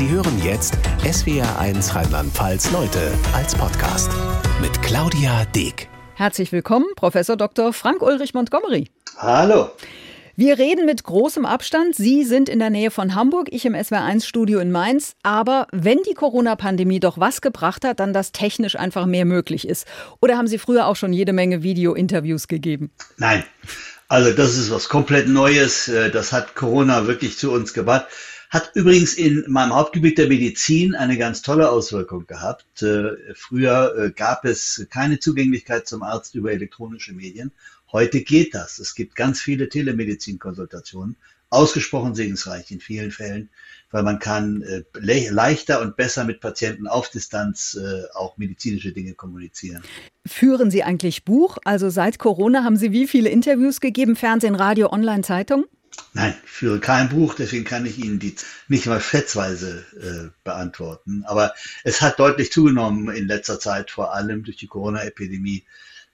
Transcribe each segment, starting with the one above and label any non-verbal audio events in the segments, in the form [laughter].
Sie hören jetzt SWR1 Rheinland-Pfalz Leute als Podcast mit Claudia Deek. Herzlich willkommen, Professor Dr. Frank Ulrich Montgomery. Hallo. Wir reden mit großem Abstand. Sie sind in der Nähe von Hamburg, ich im SWR1-Studio in Mainz. Aber wenn die Corona-Pandemie doch was gebracht hat, dann dass technisch einfach mehr möglich ist. Oder haben Sie früher auch schon jede Menge Video-Interviews gegeben? Nein. Also das ist was komplett Neues. Äh, das hat Corona wirklich zu uns gebracht. Hat übrigens in meinem Hauptgebiet der Medizin eine ganz tolle Auswirkung gehabt. Äh, früher äh, gab es keine Zugänglichkeit zum Arzt über elektronische Medien. Heute geht das. Es gibt ganz viele Telemedizinkonsultationen, ausgesprochen segensreich in vielen Fällen, weil man kann äh, le leichter und besser mit Patienten auf Distanz auch medizinische Dinge kommunizieren. Führen Sie eigentlich Buch? Also seit Corona haben Sie wie viele Interviews gegeben? Fernsehen, Radio, Online, Zeitung? Nein, ich führe kein Buch, deswegen kann ich Ihnen die nicht mal schätzweise äh, beantworten. Aber es hat deutlich zugenommen in letzter Zeit, vor allem durch die Corona-Epidemie.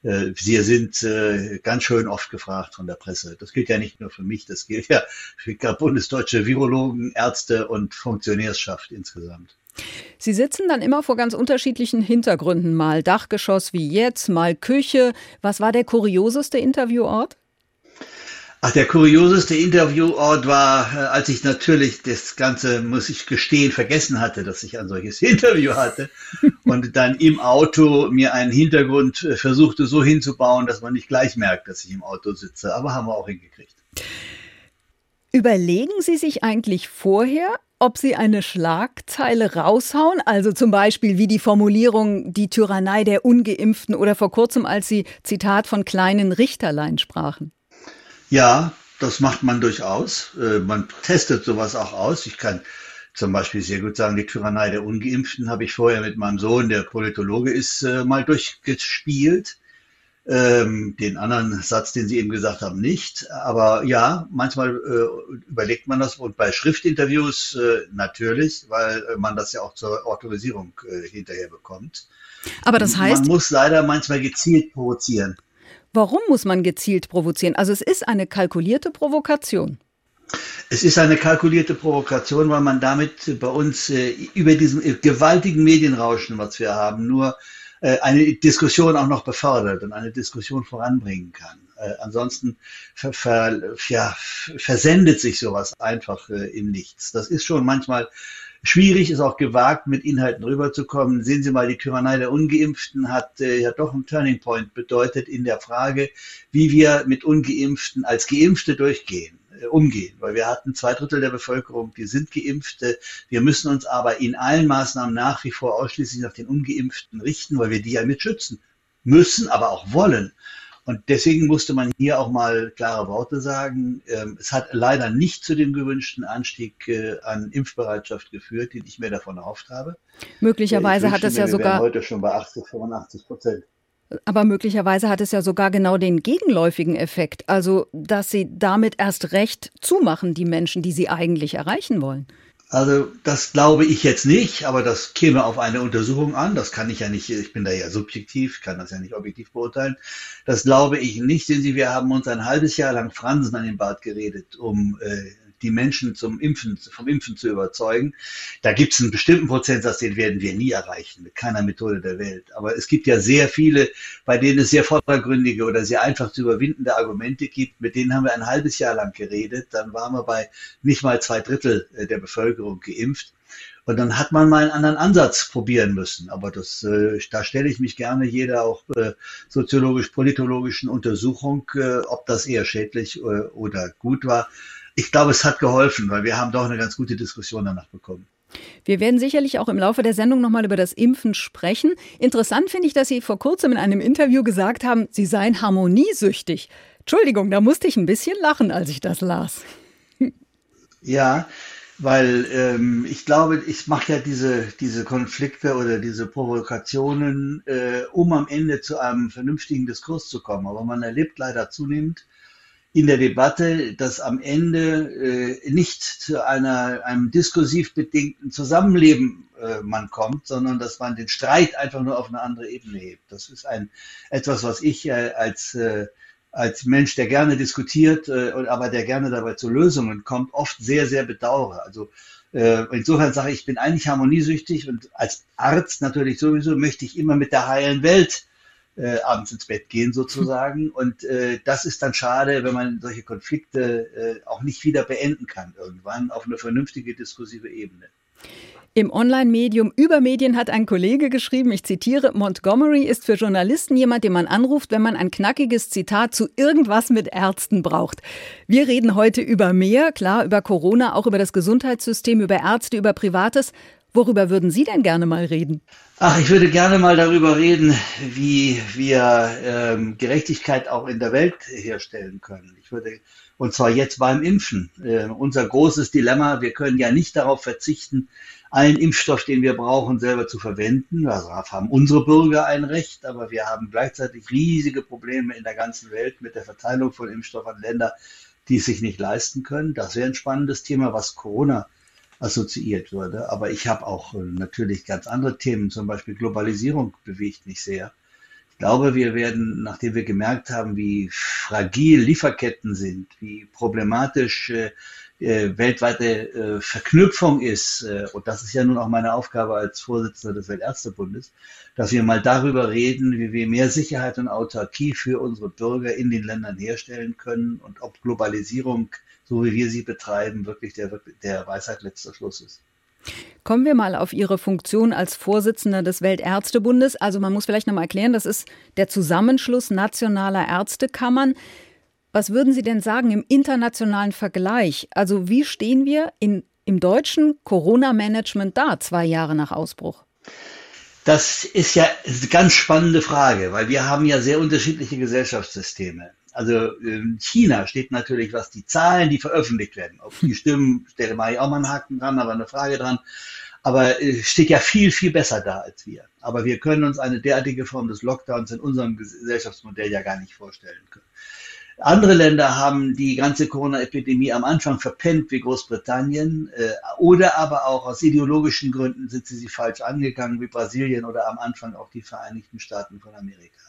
Äh, Sie sind äh, ganz schön oft gefragt von der Presse. Das gilt ja nicht nur für mich, das gilt ja für bundesdeutsche Virologen, Ärzte und Funktionärschaft insgesamt. Sie sitzen dann immer vor ganz unterschiedlichen Hintergründen, mal Dachgeschoss wie jetzt, mal Küche. Was war der kurioseste Interviewort? Ach, der kurioseste Interviewort war, äh, als ich natürlich das Ganze, muss ich gestehen, vergessen hatte, dass ich ein solches [laughs] Interview hatte und dann im Auto mir einen Hintergrund äh, versuchte so hinzubauen, dass man nicht gleich merkt, dass ich im Auto sitze. Aber haben wir auch hingekriegt. Überlegen Sie sich eigentlich vorher, ob Sie eine Schlagzeile raushauen, also zum Beispiel wie die Formulierung die Tyrannei der Ungeimpften oder vor kurzem, als Sie Zitat von kleinen Richterlein sprachen? Ja, das macht man durchaus. Äh, man testet sowas auch aus. Ich kann zum Beispiel sehr gut sagen, die Tyrannei der Ungeimpften habe ich vorher mit meinem Sohn, der Politologe ist, äh, mal durchgespielt. Ähm, den anderen Satz, den Sie eben gesagt haben, nicht. Aber ja, manchmal äh, überlegt man das und bei Schriftinterviews äh, natürlich, weil man das ja auch zur Autorisierung äh, hinterher bekommt. Aber das heißt. Man muss leider manchmal gezielt provozieren. Warum muss man gezielt provozieren? Also es ist eine kalkulierte Provokation. Es ist eine kalkulierte Provokation, weil man damit bei uns äh, über diesen äh, gewaltigen Medienrauschen, was wir haben, nur äh, eine Diskussion auch noch befördert und eine Diskussion voranbringen kann. Äh, ansonsten ver, ver, ja, versendet sich sowas einfach äh, im Nichts. Das ist schon manchmal schwierig, ist auch gewagt, mit Inhalten rüberzukommen. Sehen Sie mal, die Tyrannei der Ungeimpften hat äh, ja doch einen Turning Point bedeutet in der Frage, wie wir mit Ungeimpften als Geimpfte durchgehen äh, umgehen, weil wir hatten zwei Drittel der Bevölkerung, die sind Geimpfte. Wir müssen uns aber in allen Maßnahmen nach wie vor ausschließlich nach den Ungeimpften richten, weil wir die ja mit schützen müssen, aber auch wollen. Und deswegen musste man hier auch mal klare Worte sagen. Ähm, es hat leider nicht zu dem gewünschten Anstieg äh, an Impfbereitschaft geführt, den ich mir davon erhofft habe. Möglicherweise hat es ja sogar heute schon bei 80, 85 Prozent. Aber möglicherweise hat es ja sogar genau den gegenläufigen Effekt, also dass sie damit erst recht zumachen, die Menschen, die sie eigentlich erreichen wollen. Also das glaube ich jetzt nicht, aber das käme auf eine Untersuchung an. Das kann ich ja nicht, ich bin da ja subjektiv, kann das ja nicht objektiv beurteilen. Das glaube ich nicht. Sehen Sie, wir haben uns ein halbes Jahr lang Fransen an den Bart geredet, um äh, die Menschen zum Impfen, vom Impfen zu überzeugen. Da gibt es einen bestimmten Prozentsatz, den werden wir nie erreichen, mit keiner Methode der Welt. Aber es gibt ja sehr viele, bei denen es sehr vordergründige oder sehr einfach zu überwindende Argumente gibt. Mit denen haben wir ein halbes Jahr lang geredet. Dann waren wir bei nicht mal zwei Drittel äh, der Bevölkerung geimpft. Und dann hat man mal einen anderen Ansatz probieren müssen. Aber das, äh, da stelle ich mich gerne jeder auch äh, soziologisch-politologischen Untersuchung, äh, ob das eher schädlich äh, oder gut war ich glaube, es hat geholfen, weil wir haben doch eine ganz gute Diskussion danach bekommen. Wir werden sicherlich auch im Laufe der Sendung nochmal über das Impfen sprechen. Interessant finde ich, dass Sie vor kurzem in einem Interview gesagt haben, Sie seien harmoniesüchtig. Entschuldigung, da musste ich ein bisschen lachen, als ich das las. [laughs] Ja, weil ähm, ich glaube, ich mache ja diese, diese Konflikte oder diese Provokationen, äh, um am Ende zu einem vernünftigen Diskurs zu kommen. Aber man erlebt leider zunehmend, in der Debatte, dass am Ende äh, nicht zu einer, einem diskursiv bedingten Zusammenleben äh, man kommt, sondern dass man den Streit einfach nur auf eine andere Ebene hebt. Das ist ein etwas, was ich äh, als äh, als Mensch, der gerne diskutiert, äh, aber der gerne dabei zu Lösungen kommt, oft sehr, sehr bedauere. Also Äh, insofern sage ich, ich bin eigentlich harmoniesüchtig und als Arzt natürlich sowieso möchte ich immer mit der heilen Welt äh, abends ins Bett gehen sozusagen. Und äh, das ist dann schade, wenn man solche Konflikte äh, auch nicht wieder beenden kann irgendwann auf eine vernünftige diskursive Ebene. Im Online-Medium über Medien hat ein Kollege geschrieben, ich zitiere, Montgomery ist für Journalisten jemand, den man anruft, wenn man ein knackiges Zitat zu irgendwas mit Ärzten braucht. Wir reden heute über mehr, klar, über Corona, auch über das Gesundheitssystem, über Ärzte, über Privates. Worüber würden Sie denn gerne mal reden? Ach, ich würde gerne mal darüber reden, wie wir ähm, Gerechtigkeit auch in der Welt herstellen können. Ich würde, und zwar jetzt beim Impfen. Äh, unser großes Dilemma, wir können ja nicht darauf verzichten, allen Impfstoff, den wir brauchen, selber zu verwenden. Also darauf haben unsere Bürger ein Recht, aber wir haben gleichzeitig riesige Probleme in der ganzen Welt mit der Verteilung von Impfstoff an Länder, die es sich nicht leisten können. Das wäre ein spannendes Thema, was Corona assoziiert wurde. Aber ich habe auch äh, natürlich ganz andere Themen, zum Beispiel Globalisierung bewegt mich sehr. Ich glaube, wir werden, nachdem wir gemerkt haben, wie fragil Lieferketten sind, wie problematisch äh, äh, weltweite äh, Verknüpfung ist, äh, und das ist ja nun auch meine Aufgabe als Vorsitzender des Weltärztebundes, dass wir mal darüber reden, wie wir mehr Sicherheit und Autarkie für unsere Bürger in den Ländern herstellen können und ob Globalisierung so wie wir sie betreiben, wirklich der, der Weisheit letzter Schluss ist. Kommen wir mal auf Ihre Funktion als Vorsitzender des Weltärztebundes. Also man muss vielleicht noch mal erklären, das ist der Zusammenschluss nationaler Ärztekammern. Was würden Sie denn sagen im internationalen Vergleich? Also wie stehen wir in, im deutschen Corona-Management da, zwei Jahre nach Ausbruch? Das ist ja eine ganz spannende Frage, weil wir haben ja sehr unterschiedliche Gesellschaftssysteme. Also in China steht natürlich, was die Zahlen, die veröffentlicht werden, ob die stimmen, da mache ich auch mal einen Haken dran, aber eine Frage dran. Aber äh, steht ja viel, viel besser da als wir. Aber wir können uns eine derartige Form des Lockdowns in unserem Gesellschaftsmodell ja gar nicht vorstellen können. Andere Länder haben die ganze Corona-Epidemie am Anfang verpennt, wie Großbritannien, äh, oder aber auch aus ideologischen Gründen sind sie sie falsch angegangen, wie Brasilien oder am Anfang auch die Vereinigten Staaten von Amerika.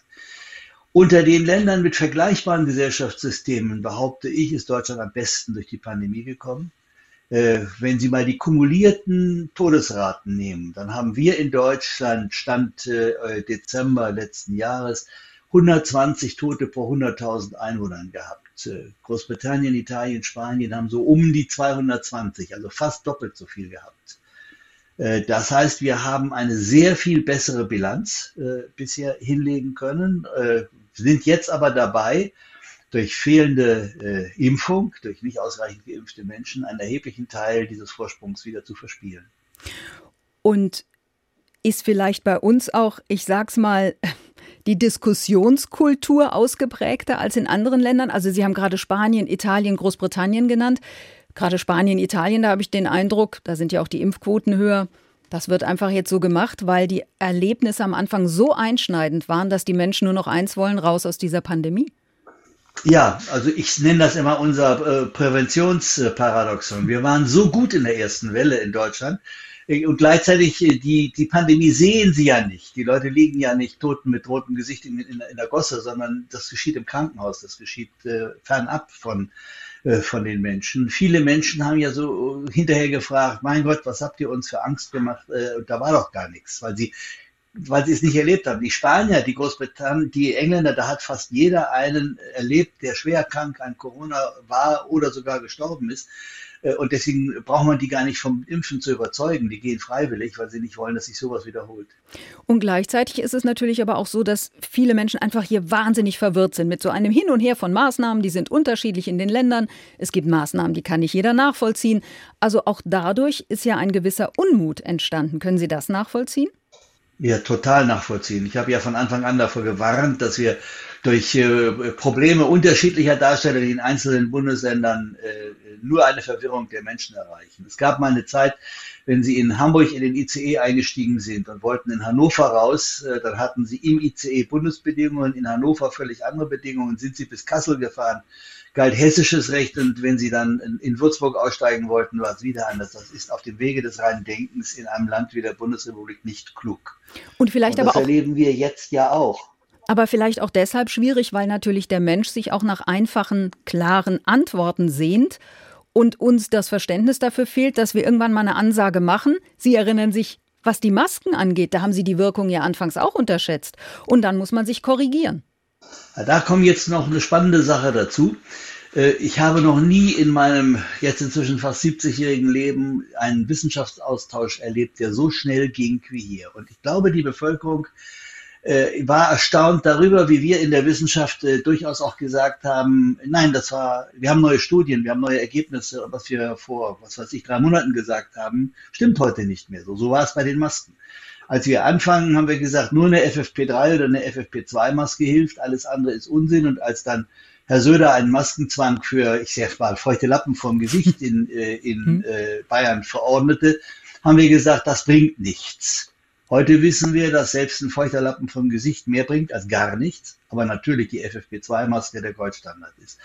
Unter den Ländern mit vergleichbaren Gesellschaftssystemen, behaupte ich, ist Deutschland am besten durch die Pandemie gekommen. Äh, wenn Sie mal die kumulierten Todesraten nehmen, dann haben wir in Deutschland Stand äh, Dezember letzten Jahres 120 Tote pro 100.000 Einwohnern gehabt. Äh, Großbritannien, Italien, Spanien haben so um die 220, also fast doppelt so viel gehabt. Das heißt, wir haben eine sehr viel bessere Bilanz äh, bisher hinlegen können. Äh, sind jetzt aber dabei, durch fehlende äh, Impfung, durch nicht ausreichend geimpfte Menschen, einen erheblichen Teil dieses Vorsprungs wieder zu verspielen. Und ist vielleicht bei uns auch, ich sag's mal, die Diskussionskultur ausgeprägter als in anderen Ländern? Also Sie haben gerade Spanien, Italien, Großbritannien genannt. Gerade Spanien, Italien, da habe ich den Eindruck, da sind ja auch die Impfquoten höher. Das wird einfach jetzt so gemacht, weil die Erlebnisse am Anfang so einschneidend waren, dass die Menschen nur noch eins wollen, raus aus dieser Pandemie. Ja, also ich nenne das immer unser äh, Präventionsparadoxon. Wir waren so gut in der ersten Welle in Deutschland äh, und gleichzeitig äh, die, die Pandemie sehen sie ja nicht. Die Leute liegen ja nicht toten mit rotem Gesicht in, in, in der Gosse, sondern das geschieht im Krankenhaus, das geschieht äh, fernab von von den Menschen. Viele Menschen haben ja so hinterher gefragt, mein Gott, was habt ihr uns für Angst gemacht? Äh, und da war doch gar nichts, weil sie weil sie es nicht erlebt haben. Die Spanier, die Großbritannien, die Engländer, da hat fast jeder einen erlebt, der schwer krank an Corona war oder sogar gestorben ist. Äh, und deswegen braucht man die gar nicht vom Impfen zu überzeugen. Die gehen freiwillig, weil sie nicht wollen, dass sich sowas wiederholt. Und gleichzeitig ist es natürlich aber auch so, dass viele Menschen einfach hier wahnsinnig verwirrt sind mit so einem Hin und Her von Maßnahmen. Die sind unterschiedlich in den Ländern. Es gibt Maßnahmen, die kann nicht jeder nachvollziehen. Also auch dadurch ist ja ein gewisser Unmut entstanden. Können Sie das nachvollziehen? Ja, total nachvollziehen. Ich habe ja von Anfang an davor gewarnt, dass wir durch äh, Probleme unterschiedlicher Darsteller in einzelnen Bundesländern äh, nur eine Verwirrung der Menschen erreichen. Es gab mal eine Zeit, wenn Sie in Hamburg in den ICE eingestiegen sind und wollten in Hannover raus, äh, dann hatten Sie im ICE Bundesbedingungen, in Hannover völlig andere Bedingungen. Sind Sie bis Kassel gefahren, galt hessisches Recht und wenn Sie dann in, in Würzburg aussteigen wollten, war es wieder anders. Das ist auf dem Wege des reinen Denkens in einem Land wie der Bundesrepublik nicht klug. Und vielleicht und das aber auch, erleben wir jetzt ja auch. Aber vielleicht auch deshalb schwierig, weil natürlich der Mensch sich auch nach einfachen, klaren Antworten sehnt und uns das Verständnis dafür fehlt, dass wir irgendwann mal eine Ansage machen. Sie erinnern sich, was die Masken angeht, da haben Sie die Wirkung ja anfangs auch unterschätzt. Und dann muss man sich korrigieren. Da kommt jetzt noch eine spannende Sache dazu. Äh, ich habe noch nie in meinem jetzt inzwischen fast 70-jährigen Leben einen Wissenschaftsaustausch erlebt, der so schnell ging wie hier. Und ich glaube, die Bevölkerung äh, war erstaunt darüber, wie wir in der Wissenschaft äh, durchaus auch gesagt haben, nein, das war, wir haben neue Studien, wir haben neue Ergebnisse, was wir vor, was weiß ich, drei Monaten gesagt haben, stimmt heute nicht mehr so. So war es bei den Masken. Als wir anfangen, haben wir gesagt, nur eine FFP3 oder eine FFP2-Maske hilft, alles andere ist Unsinn. Und als dann Herr Söder einen Maskenzwang für, ich sag mal, feuchte Lappen vom Gesicht in, äh, in hm. äh, Bayern verordnete, haben wir gesagt, das bringt nichts. Heute wissen wir, dass selbst ein feuchter Lappen vom Gesicht mehr bringt als gar nichts, aber natürlich die FFP2-Maske der Goldstandard ist.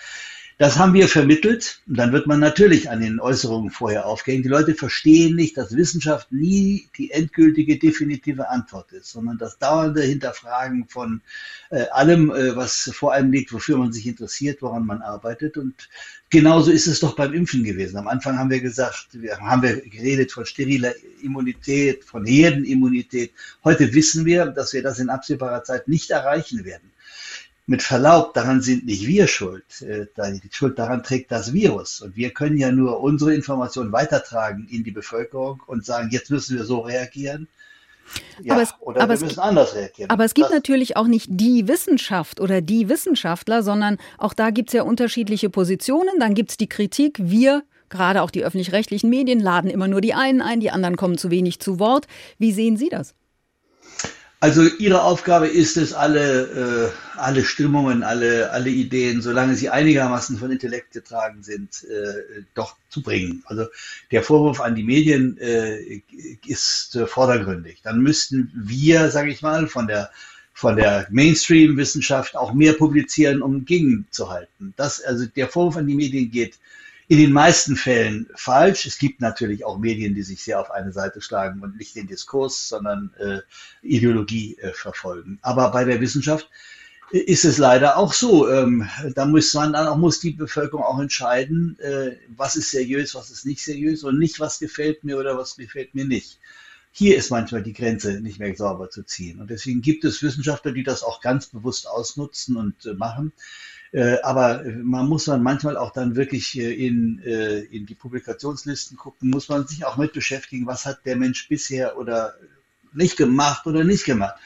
Das haben wir vermittelt und dann wird man natürlich an den Äußerungen vorher aufgehängt. Die Leute verstehen nicht, dass Wissenschaft nie die endgültige, definitive Antwort ist, sondern das dauernde Hinterfragen von äh, allem, äh, was vor einem liegt, wofür man sich interessiert, woran man arbeitet. Und genauso ist es doch beim Impfen gewesen. Am Anfang haben wir gesagt, wir haben wir geredet von steriler Immunität, von Herdenimmunität. Heute wissen wir, dass wir das in absehbarer Zeit nicht erreichen werden mit Verlaub, daran sind nicht wir schuld. Äh, die Schuld daran trägt das Virus. Und wir können ja nur unsere Informationen weitertragen in die Bevölkerung und sagen, jetzt müssen wir so reagieren. Ja, aber es, oder aber wir müssen anders reagieren. Aber es gibt das, natürlich auch nicht die Wissenschaft oder die Wissenschaftler, sondern auch da gibt es ja unterschiedliche Positionen. Dann gibt es die Kritik, wir gerade auch die öffentlich-rechtlichen Medien laden immer nur die einen ein, die anderen kommen zu wenig zu Wort. Wie sehen Sie das? Also Ihre Aufgabe ist es, alle, äh, alle Stimmungen, alle, alle Ideen, solange sie einigermaßen von Intellekt getragen sind, äh, doch zu bringen. Also der Vorwurf an die Medien äh, ist äh, vordergründig. Dann müssten wir, sage ich mal, von der von der Mainstream-Wissenschaft auch mehr publizieren, um gegenzuhalten. Das, also der Vorwurf an die Medien geht in den meisten Fällen falsch. Es gibt natürlich auch Medien, die sich sehr auf eine Seite schlagen und nicht den Diskurs, sondern äh, Ideologie äh, verfolgen. Aber bei der Wissenschaft äh, ist es leider auch so. Ähm, da muss man dann auch muss die Bevölkerung auch entscheiden, äh, was ist seriös, was ist nicht seriös und nicht, was gefällt mir oder was gefällt mir nicht. Hier ist manchmal die Grenze nicht mehr sauber zu ziehen. Und deswegen gibt es Wissenschaftler, die das auch ganz bewusst ausnutzen und äh, machen. Äh, aber man muss dann manchmal auch dann wirklich äh, in, äh, in die Publikationslisten gucken, muss man sich auch mit beschäftigen, was hat der Mensch bisher oder nicht gemacht oder nicht gemacht.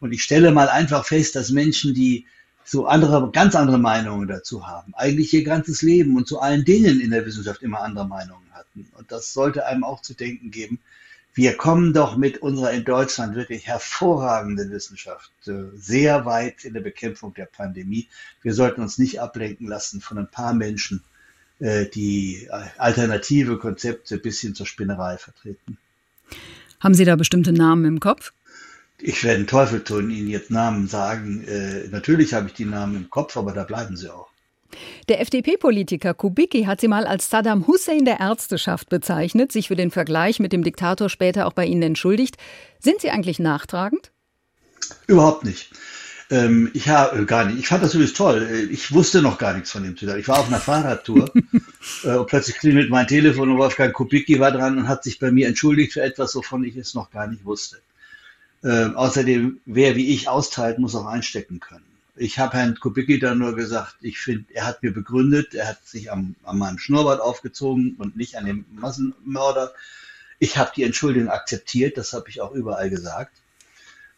Und ich stelle mal einfach fest, dass Menschen, die so andere, ganz andere Meinungen dazu haben, eigentlich ihr ganzes Leben und zu allen Dingen in der Wissenschaft immer andere Meinungen hatten. Und das sollte einem auch zu denken geben, wir kommen doch mit unserer in Deutschland wirklich hervorragenden Wissenschaft äh, sehr weit in der Bekämpfung der Pandemie. Wir sollten uns nicht ablenken lassen von ein paar Menschen, äh, die alternative Konzepte bis hin zur Spinnerei vertreten. Haben Sie da bestimmte Namen im Kopf? Ich werde den Teufel tun, Ihnen jetzt Namen sagen. Äh, natürlich habe ich die Namen im Kopf, aber da bleiben sie auch. Der FDP-Politiker Kubicki hat sie mal als Saddam Hussein der Ärzteschaft bezeichnet, sich für den Vergleich mit dem Diktator später auch bei Ihnen entschuldigt. Sind Sie eigentlich nachtragend? Überhaupt nicht. Ähm, ich habe äh, gar nicht. Ich fand das übrigens toll. Äh, ich wusste noch gar nichts von dem Twitter. Ich war auf einer Fahrradtour [laughs] äh, und plötzlich klingelt mein Telefon und Wolfgang Kubicki war dran und hat sich bei mir entschuldigt für etwas, wovon ich es noch gar nicht wusste. Äh, außerdem, wer wie ich austeilt, muss auch einstecken können. Ich habe Herrn Kubicki dann nur gesagt, ich finde, er hat mir begründet, er hat sich am, an meinem Schnurrbart aufgezogen und nicht an dem Massenmörder. Ich habe die Entschuldigung akzeptiert, das habe ich auch überall gesagt.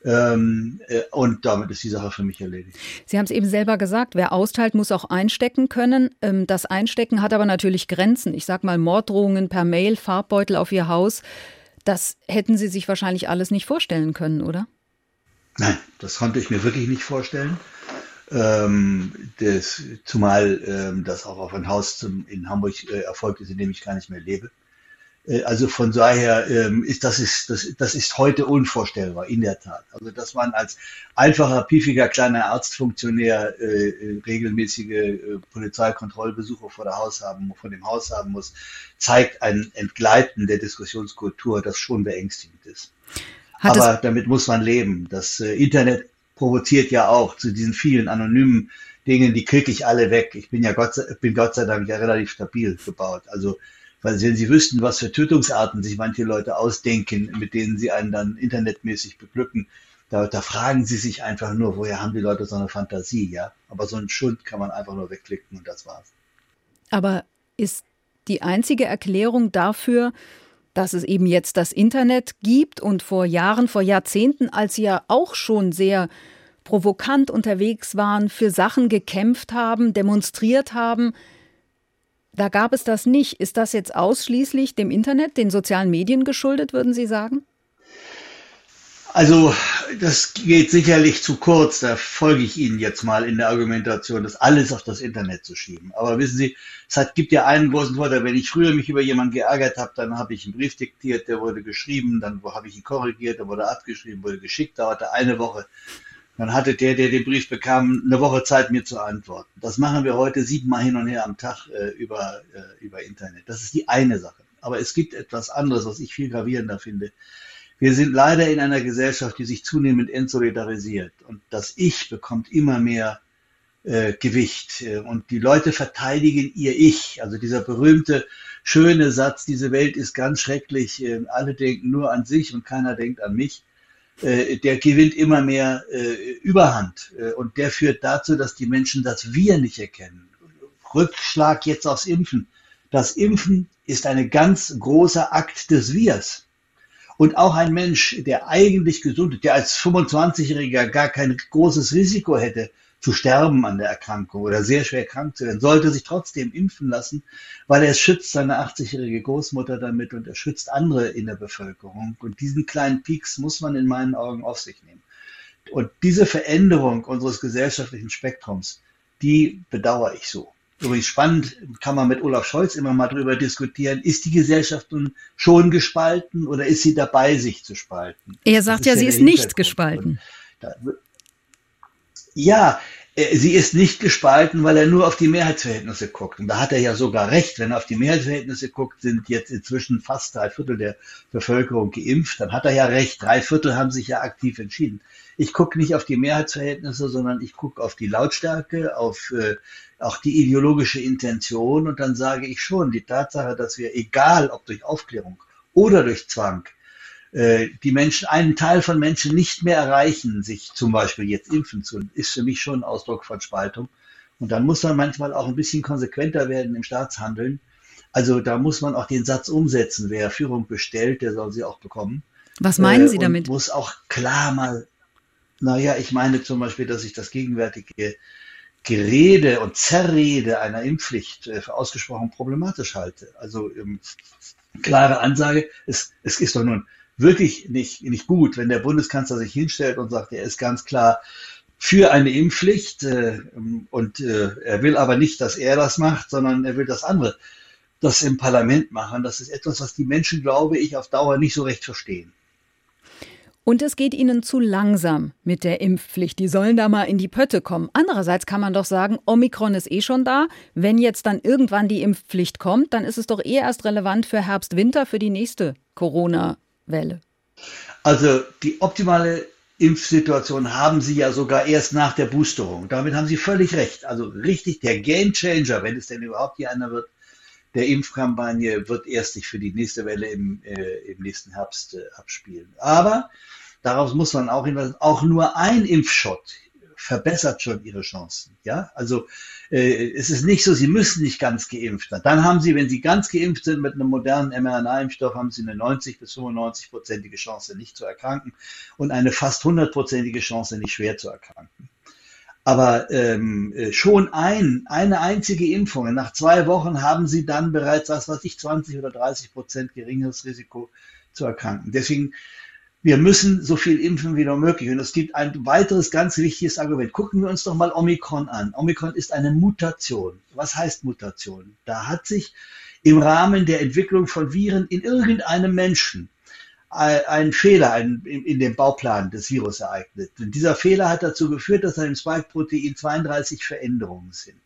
Ähm, äh, und damit ist die Sache für mich erledigt. Sie haben es eben selber gesagt, wer austeilt, muss auch einstecken können. Ähm, das Einstecken hat aber natürlich Grenzen. Ich sage mal Morddrohungen per Mail, Farbbeutel auf Ihr Haus. Das hätten Sie sich wahrscheinlich alles nicht vorstellen können, oder? Nein, das konnte ich mir wirklich nicht vorstellen. Ähm, das, zumal ähm, das auch auf ein Haus zum, in Hamburg äh, erfolgt ist, in dem ich gar nicht mehr lebe. Äh, also von daher ähm, ist das ist das, das ist heute unvorstellbar in der Tat. Also dass man als einfacher piefiger kleiner Arztfunktionär äh, äh regelmäßige äh, Polizeikontrollbesuche vor der Haus haben, vor dem Haus haben muss, zeigt ein Entgleiten der Diskussionskultur, das schon beängstigend ist. Hat Aber damit muss man leben. Das äh, Internet provoziert ja auch zu diesen vielen anonymen Dingen, die klicke ich alle weg. Ich bin ja Gott, bin Gott sei Dank ja relativ stabil gebaut. Also, weil wenn Sie wüssten, was für Tötungsarten sich manche Leute ausdenken, mit denen sie einen dann internetmäßig beglücken, da, da fragen sie sich einfach nur, woher haben die Leute so eine Fantasie, ja? Aber so ein Schund kann man einfach nur wegklicken und das war's. Aber ist die einzige Erklärung dafür, dass es eben jetzt das Internet gibt und vor Jahren, vor Jahrzehnten, als Sie ja auch schon sehr provokant unterwegs waren, für Sachen gekämpft haben, demonstriert haben, da gab es das nicht. Ist das jetzt ausschließlich dem Internet, den sozialen Medien geschuldet, würden Sie sagen? Also das geht sicherlich zu kurz, da folge ich Ihnen jetzt mal in der Argumentation, das alles auf das Internet zu schieben. Aber wissen Sie, es hat, gibt ja einen großen Vorteil, wenn ich früher mich über jemanden geärgert habe, dann habe ich einen Brief diktiert, der wurde geschrieben, dann habe ich ihn korrigiert, der wurde abgeschrieben, wurde geschickt, dauerte eine Woche. Dann hatte der, der den Brief bekam, eine Woche Zeit, mir zu antworten. Das machen wir heute siebenmal hin und her am Tag äh, über, äh, über Internet. Das ist die eine Sache. Aber es gibt etwas anderes, was ich viel gravierender finde wir sind leider in einer Gesellschaft, die sich zunehmend entsolidarisiert und das Ich bekommt immer mehr äh, Gewicht äh, und die Leute verteidigen ihr Ich. Also dieser berühmte schöne Satz, diese Welt ist ganz schrecklich, äh, alle denken nur an sich und keiner denkt an mich, äh, der gewinnt immer mehr äh, Überhand äh, und der führt dazu, dass die Menschen das Wir nicht erkennen. Rückschlag jetzt aufs Impfen. Das Impfen ist ein ganz großer Akt des Wirs. Und auch ein Mensch, der eigentlich gesund ist, der als 25-Jähriger gar kein großes Risiko hätte, zu sterben an der Erkrankung oder sehr schwer krank zu werden, sollte sich trotzdem impfen lassen, weil er schützt seine 80-jährige Großmutter damit und er schützt andere in der Bevölkerung. Und diesen kleinen Peaks muss man in meinen Augen auf sich nehmen. Und diese Veränderung unseres gesellschaftlichen Spektrums, die bedauere ich so. Übrigens spannend, kann man mit Olaf Scholz immer mal drüber diskutieren, ist die Gesellschaft nun schon gespalten oder ist sie dabei, sich zu spalten? Er sagt ja, sie ist nicht gespalten. Da, ja, äh, sie ist nicht gespalten, weil er nur auf die Mehrheitsverhältnisse guckt. Und da hat er ja sogar recht. Wenn er auf die Mehrheitsverhältnisse guckt, sind jetzt inzwischen fast drei Viertel der Bevölkerung geimpft. Dann hat er ja recht. Drei Viertel haben sich ja aktiv entschieden. Ich gucke nicht auf die Mehrheitsverhältnisse, sondern ich gucke auf die Lautstärke, auf äh, auch die ideologische Intention. Und dann sage ich schon, die Tatsache, dass wir, egal ob durch Aufklärung oder durch Zwang, äh, die Menschen, einen Teil von Menschen nicht mehr erreichen, sich zum Beispiel jetzt impfen zu, ist für mich schon ein Ausdruck von Spaltung. Und dann muss man manchmal auch ein bisschen konsequenter werden im Staatshandeln. Also da muss man auch den Satz umsetzen, wer Führung bestellt, der soll sie auch bekommen. Was meinen Sie äh, damit? Muss auch klar mal, naja, ich meine zum Beispiel, dass ich das gegenwärtige Gerede und Zerrede einer Impfpflicht äh, für ausgesprochen problematisch halte. Also ähm, klare Ansage, es, es ist doch nun wirklich nicht, nicht gut, wenn der Bundeskanzler sich hinstellt und sagt, er ist ganz klar für eine Impfpflicht äh, und äh, er will aber nicht, dass er das macht, sondern er will, dass andere das im Parlament machen. Das ist etwas, was die Menschen, glaube ich, auf Dauer nicht so recht verstehen. Und es geht ihnen zu langsam mit der Impfpflicht. Die sollen da mal in die Pötte kommen. Andererseits kann man doch sagen, Omikron ist eh schon da. Wenn jetzt dann irgendwann die Impfpflicht kommt, dann ist es doch eh erst relevant für Herbst, Winter, für die nächste Corona-Welle. Also die optimale Impfsituation haben Sie ja sogar erst nach der Boosterung. Damit haben Sie völlig recht. Also richtig, der Gamechanger, wenn es denn überhaupt hier einer wird, der Impfkampagne wird erst sich für die nächste Welle im, äh, im nächsten Herbst äh, abspielen. Aber darauf muss man auch hinweisen, auch nur ein Impfshot verbessert schon ihre Chancen. Ja, also äh, es ist nicht so, sie müssen nicht ganz geimpft sein. Dann haben sie, wenn sie ganz geimpft sind mit einem modernen mRNA-Impfstoff, haben sie eine 90 bis 95 prozentige Chance, nicht zu erkranken und eine fast 100 prozentige Chance, nicht schwer zu erkranken. Aber ähm, äh, schon ein, eine einzige Impfung, nach zwei Wochen haben sie dann bereits, was ich, 20 oder 30 Prozent geringeres Risiko zu erkranken. Deswegen, wir müssen so viel impfen wie nur möglich. Und es gibt ein weiteres ganz wichtiges Argument. Gucken wir uns doch mal Omikron an. Omikron ist eine Mutation. Was heißt Mutation? Da hat sich im Rahmen der Entwicklung von Viren in irgendeinem Menschen ein Fehler ein, in, in, dem Bauplan des Virus ereignet. Und dieser Fehler hat dazu geführt, dass an dem Spike-Protein 32 Veränderungen sind.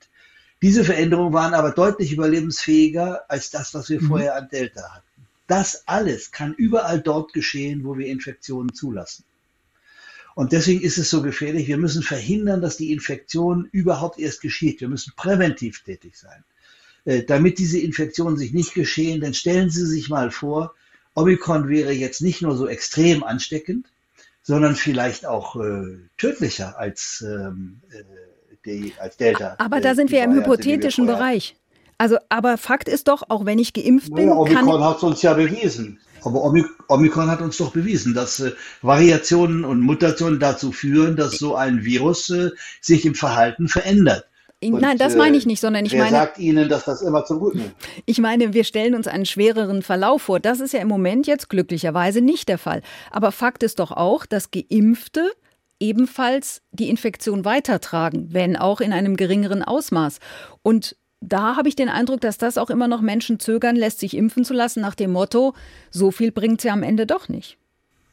Diese Veränderungen waren aber deutlich überlebensfähiger als das, was wir mhm. vorher an Delta hatten. Das alles kann überall dort geschehen, wo wir Infektionen zulassen. Und deswegen ist es so gefährlich. Wir müssen verhindern, dass die Infektion überhaupt erst geschieht. Wir müssen präventiv tätig sein. Äh, damit diese Infektionen sich nicht geschehen, dann stellen Sie sich mal vor, Omikron wäre jetzt nicht nur so extrem ansteckend, sondern vielleicht auch äh, tödlicher als, ähm, äh, die, als Delta. Aber äh, da sind wir im hypothetischen Bereich. Also, aber Fakt ist doch, auch wenn ich geimpft bin. Ja, Omikron hat es uns ja bewiesen. Aber Omikron hat uns doch bewiesen, dass äh, Variationen und Mutationen dazu führen, dass so ein Virus äh, sich im Verhalten verändert. Und, Nein, das meine ich äh, nicht, sondern ich wer meine. sagt Ihnen, dass das immer zum Guten ist? Ich meine, wir stellen uns einen schwereren Verlauf vor. Das ist ja im Moment jetzt glücklicherweise nicht der Fall. Aber Fakt ist doch auch, dass Geimpfte ebenfalls die Infektion weitertragen, wenn auch in einem geringeren Ausmaß. Und da habe ich den Eindruck, dass das auch immer noch Menschen zögern lässt, sich impfen zu lassen, nach dem Motto, so viel bringt sie am Ende doch nicht.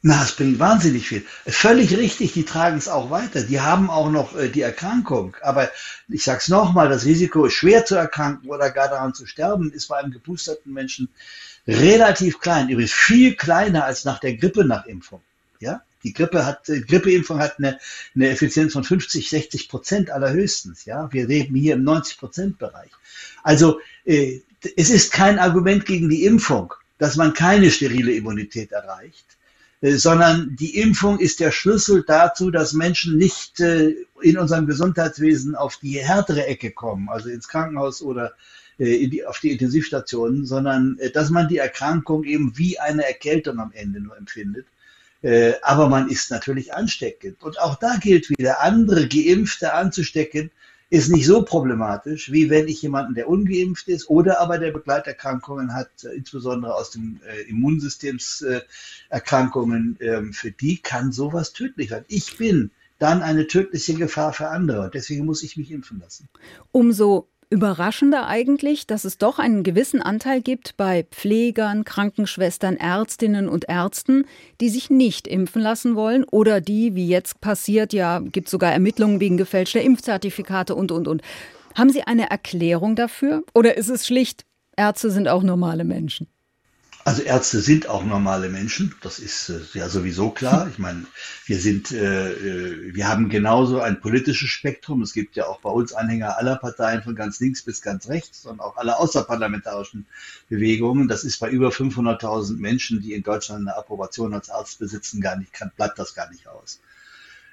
Na, es bringt wahnsinnig viel. Völlig richtig, die tragen es auch weiter. Die haben auch noch äh, die Erkrankung. Aber ich sage es nochmal, das Risiko, schwer zu erkranken oder gar daran zu sterben, ist bei einem geboosterten Menschen relativ klein. Übrigens viel kleiner als nach der Grippe nach Impfung. Ja? Die Grippe hat, äh, Grippeimpfung hat eine, eine Effizienz von 50, 60 Prozent allerhöchstens. Ja? Wir leben hier im 90 Prozent Bereich. Also äh, es ist kein Argument gegen die Impfung, dass man keine sterile Immunität erreicht. Äh, sondern die Impfung ist der Schlüssel dazu, dass Menschen nicht äh, in unserem Gesundheitswesen auf die härtere Ecke kommen, also ins Krankenhaus oder äh, auf die Intensivstationen, sondern dass man die Erkrankung eben wie eine Erkältung am Ende nur empfindet. Aber man ist natürlich ansteckend. Und auch da gilt wieder, andere Geimpfte anzustecken, ist nicht so problematisch, wie wenn ich jemanden, der ungeimpft ist oder aber der Begleiterkrankungen hat, äh, insbesondere aus dem äh, Immunsystemserkrankungen, äh, ähm, für die kann sowas tödlich sein. Ich bin dann eine tödliche Gefahr für andere deswegen muss ich mich impfen lassen. Umso Überraschender eigentlich, dass es doch einen gewissen Anteil gibt bei Pflegern, Krankenschwestern, Ärztinnen und Ärzten, die sich nicht impfen lassen wollen oder die, wie jetzt passiert, ja, gibt sogar Ermittlungen wegen gefälschter Impfzertifikate und, und, und. Haben Sie eine Erklärung dafür? Oder ist es schlicht, Ärzte sind auch normale Menschen? Also Ärzte sind auch normale Menschen, das ist äh, ja sowieso klar. Ich meine, wir sind, äh, äh, wir haben genauso ein politisches Spektrum. Es gibt ja auch bei uns Anhänger aller Parteien von ganz links bis ganz rechts und auch aller außerparlamentarischen Bewegungen. Das ist bei über 500.000 Menschen, die in Deutschland eine Approbation als Arzt besitzen, gar nicht, kann, bleibt das gar nicht aus.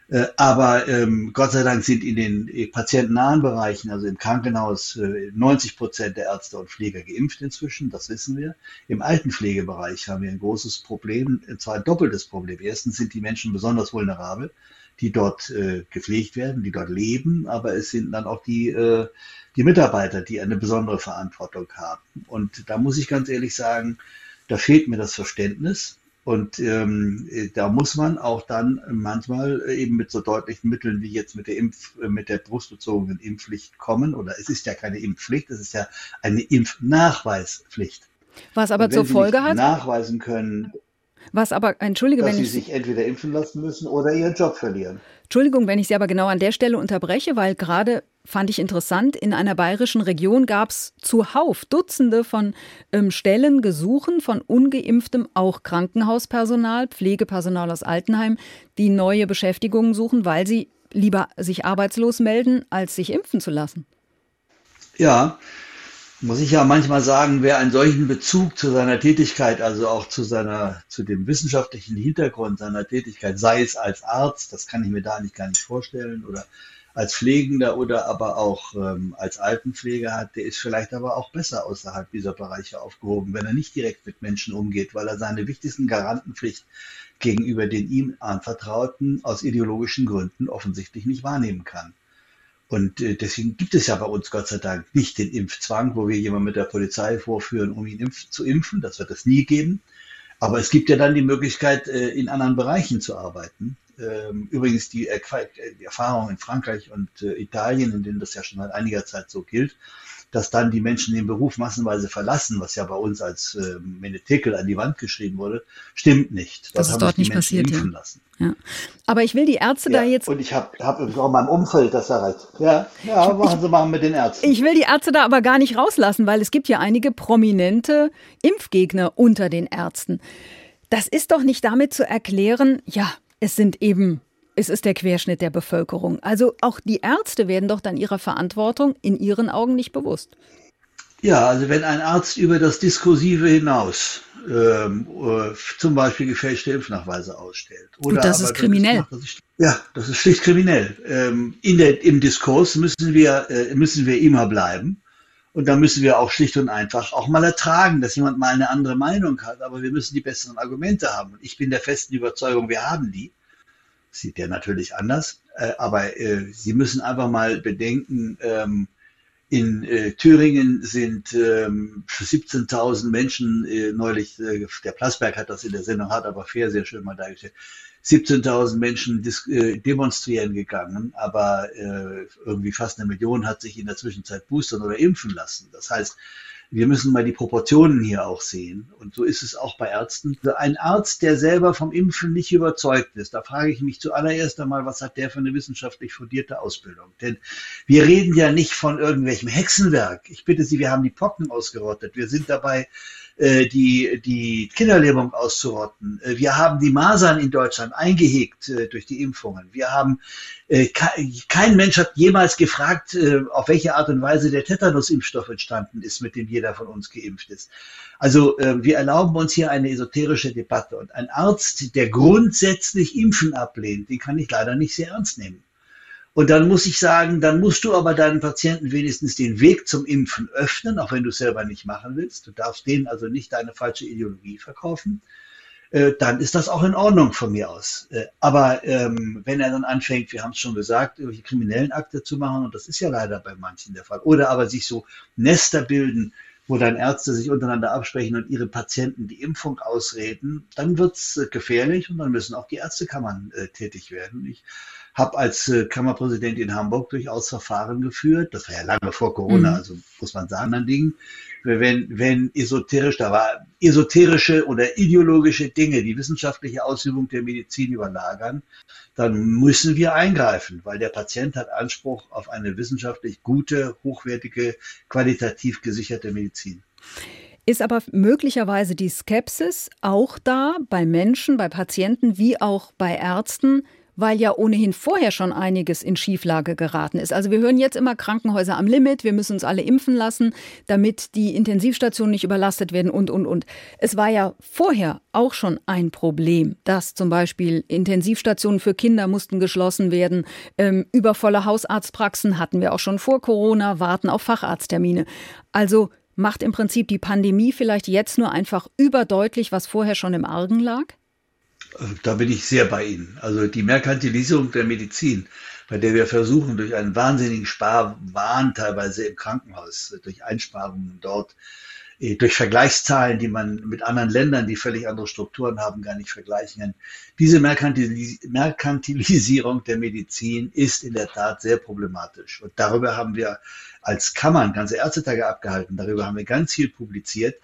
Äh, aber ähm, Gott sei Dank sind in den äh, patientennahen Bereichen, also im Krankenhaus, äh, 90 Prozent der Ärzte und Pfleger geimpft inzwischen, das wissen wir. Im Altenpflegebereich haben wir ein großes Problem, und zwar ein doppeltes Problem. Erstens sind die Menschen besonders vulnerabel, die dort äh, gepflegt werden, die dort leben, aber es sind dann auch die, äh, die Mitarbeiter, die eine besondere Verantwortung haben. Und da muss ich ganz ehrlich sagen, da fehlt mir das Verständnis. Und ähm, da muss man auch dann manchmal eben mit so deutlichen Mitteln wie jetzt mit der Impf, mit der brustbezogenen Impfpflicht kommen. Oder es ist ja keine Impfpflicht, es ist ja eine Impfnachweispflicht. Was aber zur Folge hat? Nachweisen können. Was aber, entschuldige, dass wenn sie ich. sich entweder impfen lassen müssen oder ihren Job verlieren. Entschuldigung, wenn ich Sie aber genau an der Stelle unterbreche, weil gerade fand ich interessant, in einer bayerischen Region gab es zuhauf Dutzende von ähm, Stellen, Gesuchen von ungeimpftem, auch Krankenhauspersonal, Pflegepersonal aus Altenheim, die neue Beschäftigungen suchen, weil sie lieber sich arbeitslos melden, als sich impfen zu lassen. Ja, muss ich ja manchmal sagen, wer einen solchen Bezug zu seiner Tätigkeit, also auch zu seiner, zu dem wissenschaftlichen Hintergrund seiner Tätigkeit, sei es als Arzt, das kann ich mir da nicht gar nicht vorstellen, oder als Pflegender oder aber auch ähm, als Altenpfleger hat, der ist vielleicht aber auch besser außerhalb dieser Bereiche aufgehoben, wenn er nicht direkt mit Menschen umgeht, weil er seine wichtigsten Garantenpflicht gegenüber den ihm anvertrauten aus ideologischen Gründen offensichtlich nicht wahrnehmen kann. Und äh, deswegen gibt es ja bei uns Gott sei Dank nicht den Impfzwang, wo wir jemanden mit der Polizei vorführen, um ihn impf zu impfen. Das wird es nie geben. Aber es gibt ja dann die Möglichkeit, äh, in anderen Bereichen zu arbeiten. Ähm, übrigens die, die Erfahrung in Frankreich und äh, Italien, in denen das ja schon seit einiger Zeit so gilt, dass dann die Menschen den Beruf massenweise verlassen, was ja bei uns als äh, Menetekel an die Wand geschrieben wurde, stimmt nicht. Das, das ist dort nicht passiert. Ja. ja. Aber ich will die Ärzte ja, da jetzt. Und ich habe hab auch in meinem Umfeld das erreicht. Ja, ja machen Sie mal mit den Ärzten. Ich will die Ärzte da aber gar nicht rauslassen, weil es gibt ja einige prominente Impfgegner unter den Ärzten. Das ist doch nicht damit zu erklären, ja, es sind eben es ist der Querschnitt der Bevölkerung. Also auch die Ärzte werden doch dann ihrer Verantwortung in ihren Augen nicht bewusst. Ja, also wenn ein Arzt über das Diskursive hinaus ähm, äh, zum Beispiel gefälschte Impfnachweise ausstellt. Oder Gut, das ist kriminell. Das ist, ja, das ist schlicht kriminell. Ähm, in der, Im Diskurs müssen wir, äh, müssen wir immer bleiben. Und da müssen wir auch schlicht und einfach auch mal ertragen, dass jemand mal eine andere Meinung hat. Aber wir müssen die besseren Argumente haben. Und ich bin der festen Überzeugung, wir haben die. Sieht der natürlich anders. Äh, aber äh, Sie müssen einfach mal bedenken, ähm, in äh, Thüringen sind ähm, 17.000 Menschen äh, neulich, äh, der Plasberg hat das in der Sendung hart, aber fair sehr schön mal dargestellt. 17.000 Menschen äh, demonstrieren gegangen, aber äh, irgendwie fast eine Million hat sich in der Zwischenzeit boostern oder impfen lassen. Das heißt, wir müssen mal die Proportionen hier auch sehen. Und so ist es auch bei Ärzten. Ein Arzt, der selber vom Impfen nicht überzeugt ist, da frage ich mich zuallererst einmal, was hat der für eine wissenschaftlich fundierte Ausbildung? Denn wir reden ja nicht von irgendwelchem Hexenwerk. Ich bitte Sie, wir haben die Pocken ausgerottet. Wir sind dabei, äh, die, die Kinderlähmung auszurotten. Äh, wir haben die Masern in Deutschland eingehegt äh, durch die Impfungen. Wir haben, kein Mensch hat jemals gefragt, auf welche Art und Weise der Tetanus-Impfstoff entstanden ist, mit dem jeder von uns geimpft ist. Also wir erlauben uns hier eine esoterische Debatte. Und ein Arzt, der grundsätzlich Impfen ablehnt, den kann ich leider nicht sehr ernst nehmen. Und dann muss ich sagen, dann musst du aber deinen Patienten wenigstens den Weg zum Impfen öffnen, auch wenn du es selber nicht machen willst. Du darfst denen also nicht deine falsche Ideologie verkaufen. Äh, dann ist das auch in Ordnung von mir aus. Äh, aber ähm, wenn er dann anfängt, wir haben es schon gesagt, irgendwelche kriminellen Akte zu machen, und das ist ja leider bei manchen der Fall, oder aber sich so Nester bilden, wo dann Ärzte sich untereinander absprechen und ihre Patienten die Impfung ausreden, dann wird's äh, gefährlich und dann müssen auch die Ärztekammern äh, tätig werden. Ich habe als äh, Kammerpräsident in Hamburg durchaus Verfahren geführt. Das war ja lange vor Corona, mhm. also muss man sagen an Dingen. Wenn, wenn esoterisch, da war esoterische oder ideologische Dinge die wissenschaftliche Ausübung der Medizin überlagern, dann müssen wir eingreifen, weil der Patient hat Anspruch auf eine wissenschaftlich gute, hochwertige, qualitativ gesicherte Medizin. Ist aber möglicherweise die Skepsis auch da bei Menschen, bei Patienten wie auch bei Ärzten, weil ja ohnehin vorher schon einiges in Schieflage geraten ist. Also wir hören jetzt immer Krankenhäuser am Limit, wir müssen uns alle impfen lassen, damit die Intensivstationen nicht überlastet werden und, und, und. Es war ja vorher auch schon ein Problem, dass zum Beispiel Intensivstationen für Kinder mussten geschlossen werden, ähm, übervolle Hausarztpraxen hatten wir auch schon vor Corona, warten auf Facharzttermine. Also macht im Prinzip die Pandemie vielleicht jetzt nur einfach überdeutlich, was vorher schon im Argen lag? Da bin ich sehr bei Ihnen. Also die Merkantilisierung der Medizin, bei der wir versuchen, durch einen wahnsinnigen Sparwahn teilweise im Krankenhaus, durch Einsparungen dort, äh, durch Vergleichszahlen, die man mit anderen Ländern, die völlig andere Strukturen haben, gar nicht vergleichen kann. Diese Merkantilis Merkantilisierung der Medizin ist in der Tat sehr problematisch. Und darüber haben wir als Kammern ganze Ärztetage abgehalten. Darüber haben wir ganz viel publiziert.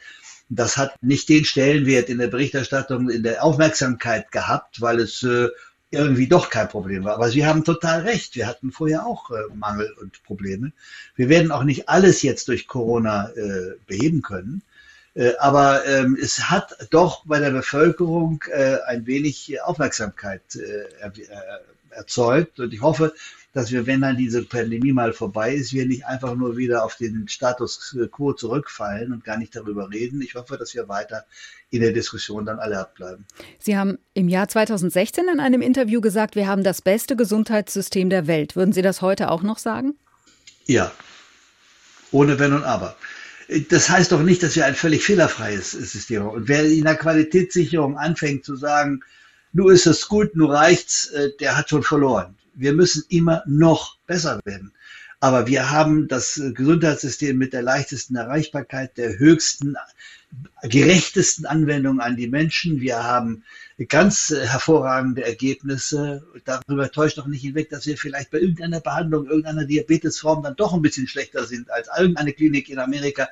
Das hat nicht den Stellenwert in der Berichterstattung, in der Aufmerksamkeit gehabt, weil es äh, irgendwie doch kein Problem war. Aber Sie haben total recht. Wir hatten vorher auch äh, Mangel und Probleme. Wir werden auch nicht alles jetzt durch Corona äh, beheben können. Aber ähm, es hat doch bei der Bevölkerung ein wenig Aufmerksamkeit erzeugt. Und ich hoffe, dass wir, wenn dann diese Pandemie mal vorbei ist, wir nicht einfach nur wieder auf den Status quo zurückfallen und gar nicht darüber reden. Ich hoffe, dass wir weiter in der Diskussion dann alert bleiben. Sie haben im Jahr 2016 in einem Interview gesagt, wir haben das beste Gesundheitssystem der Welt. Würden Sie das heute auch noch sagen? Ja, ohne Wenn und Aber. Das heißt doch nicht, dass wir ein völlig fehlerfreies System haben. Und wer in der Qualitätssicherung anfängt zu sagen, nur ist es gut, nur reicht's, äh, der hat schon verloren wir müssen immer noch besser werden. Aber wir haben das Gesundheitssystem mit der leichtesten Erreichbarkeit, der höchsten, gerechtesten Anwendung an die Menschen. Wir haben ganz hervorragende Ergebnisse. Darüber täuscht doch nicht hinweg, dass wir vielleicht bei irgendeiner Behandlung, irgendeiner Diabetesform dann doch ein bisschen schlechter sind als irgendeine Klinik in Amerika.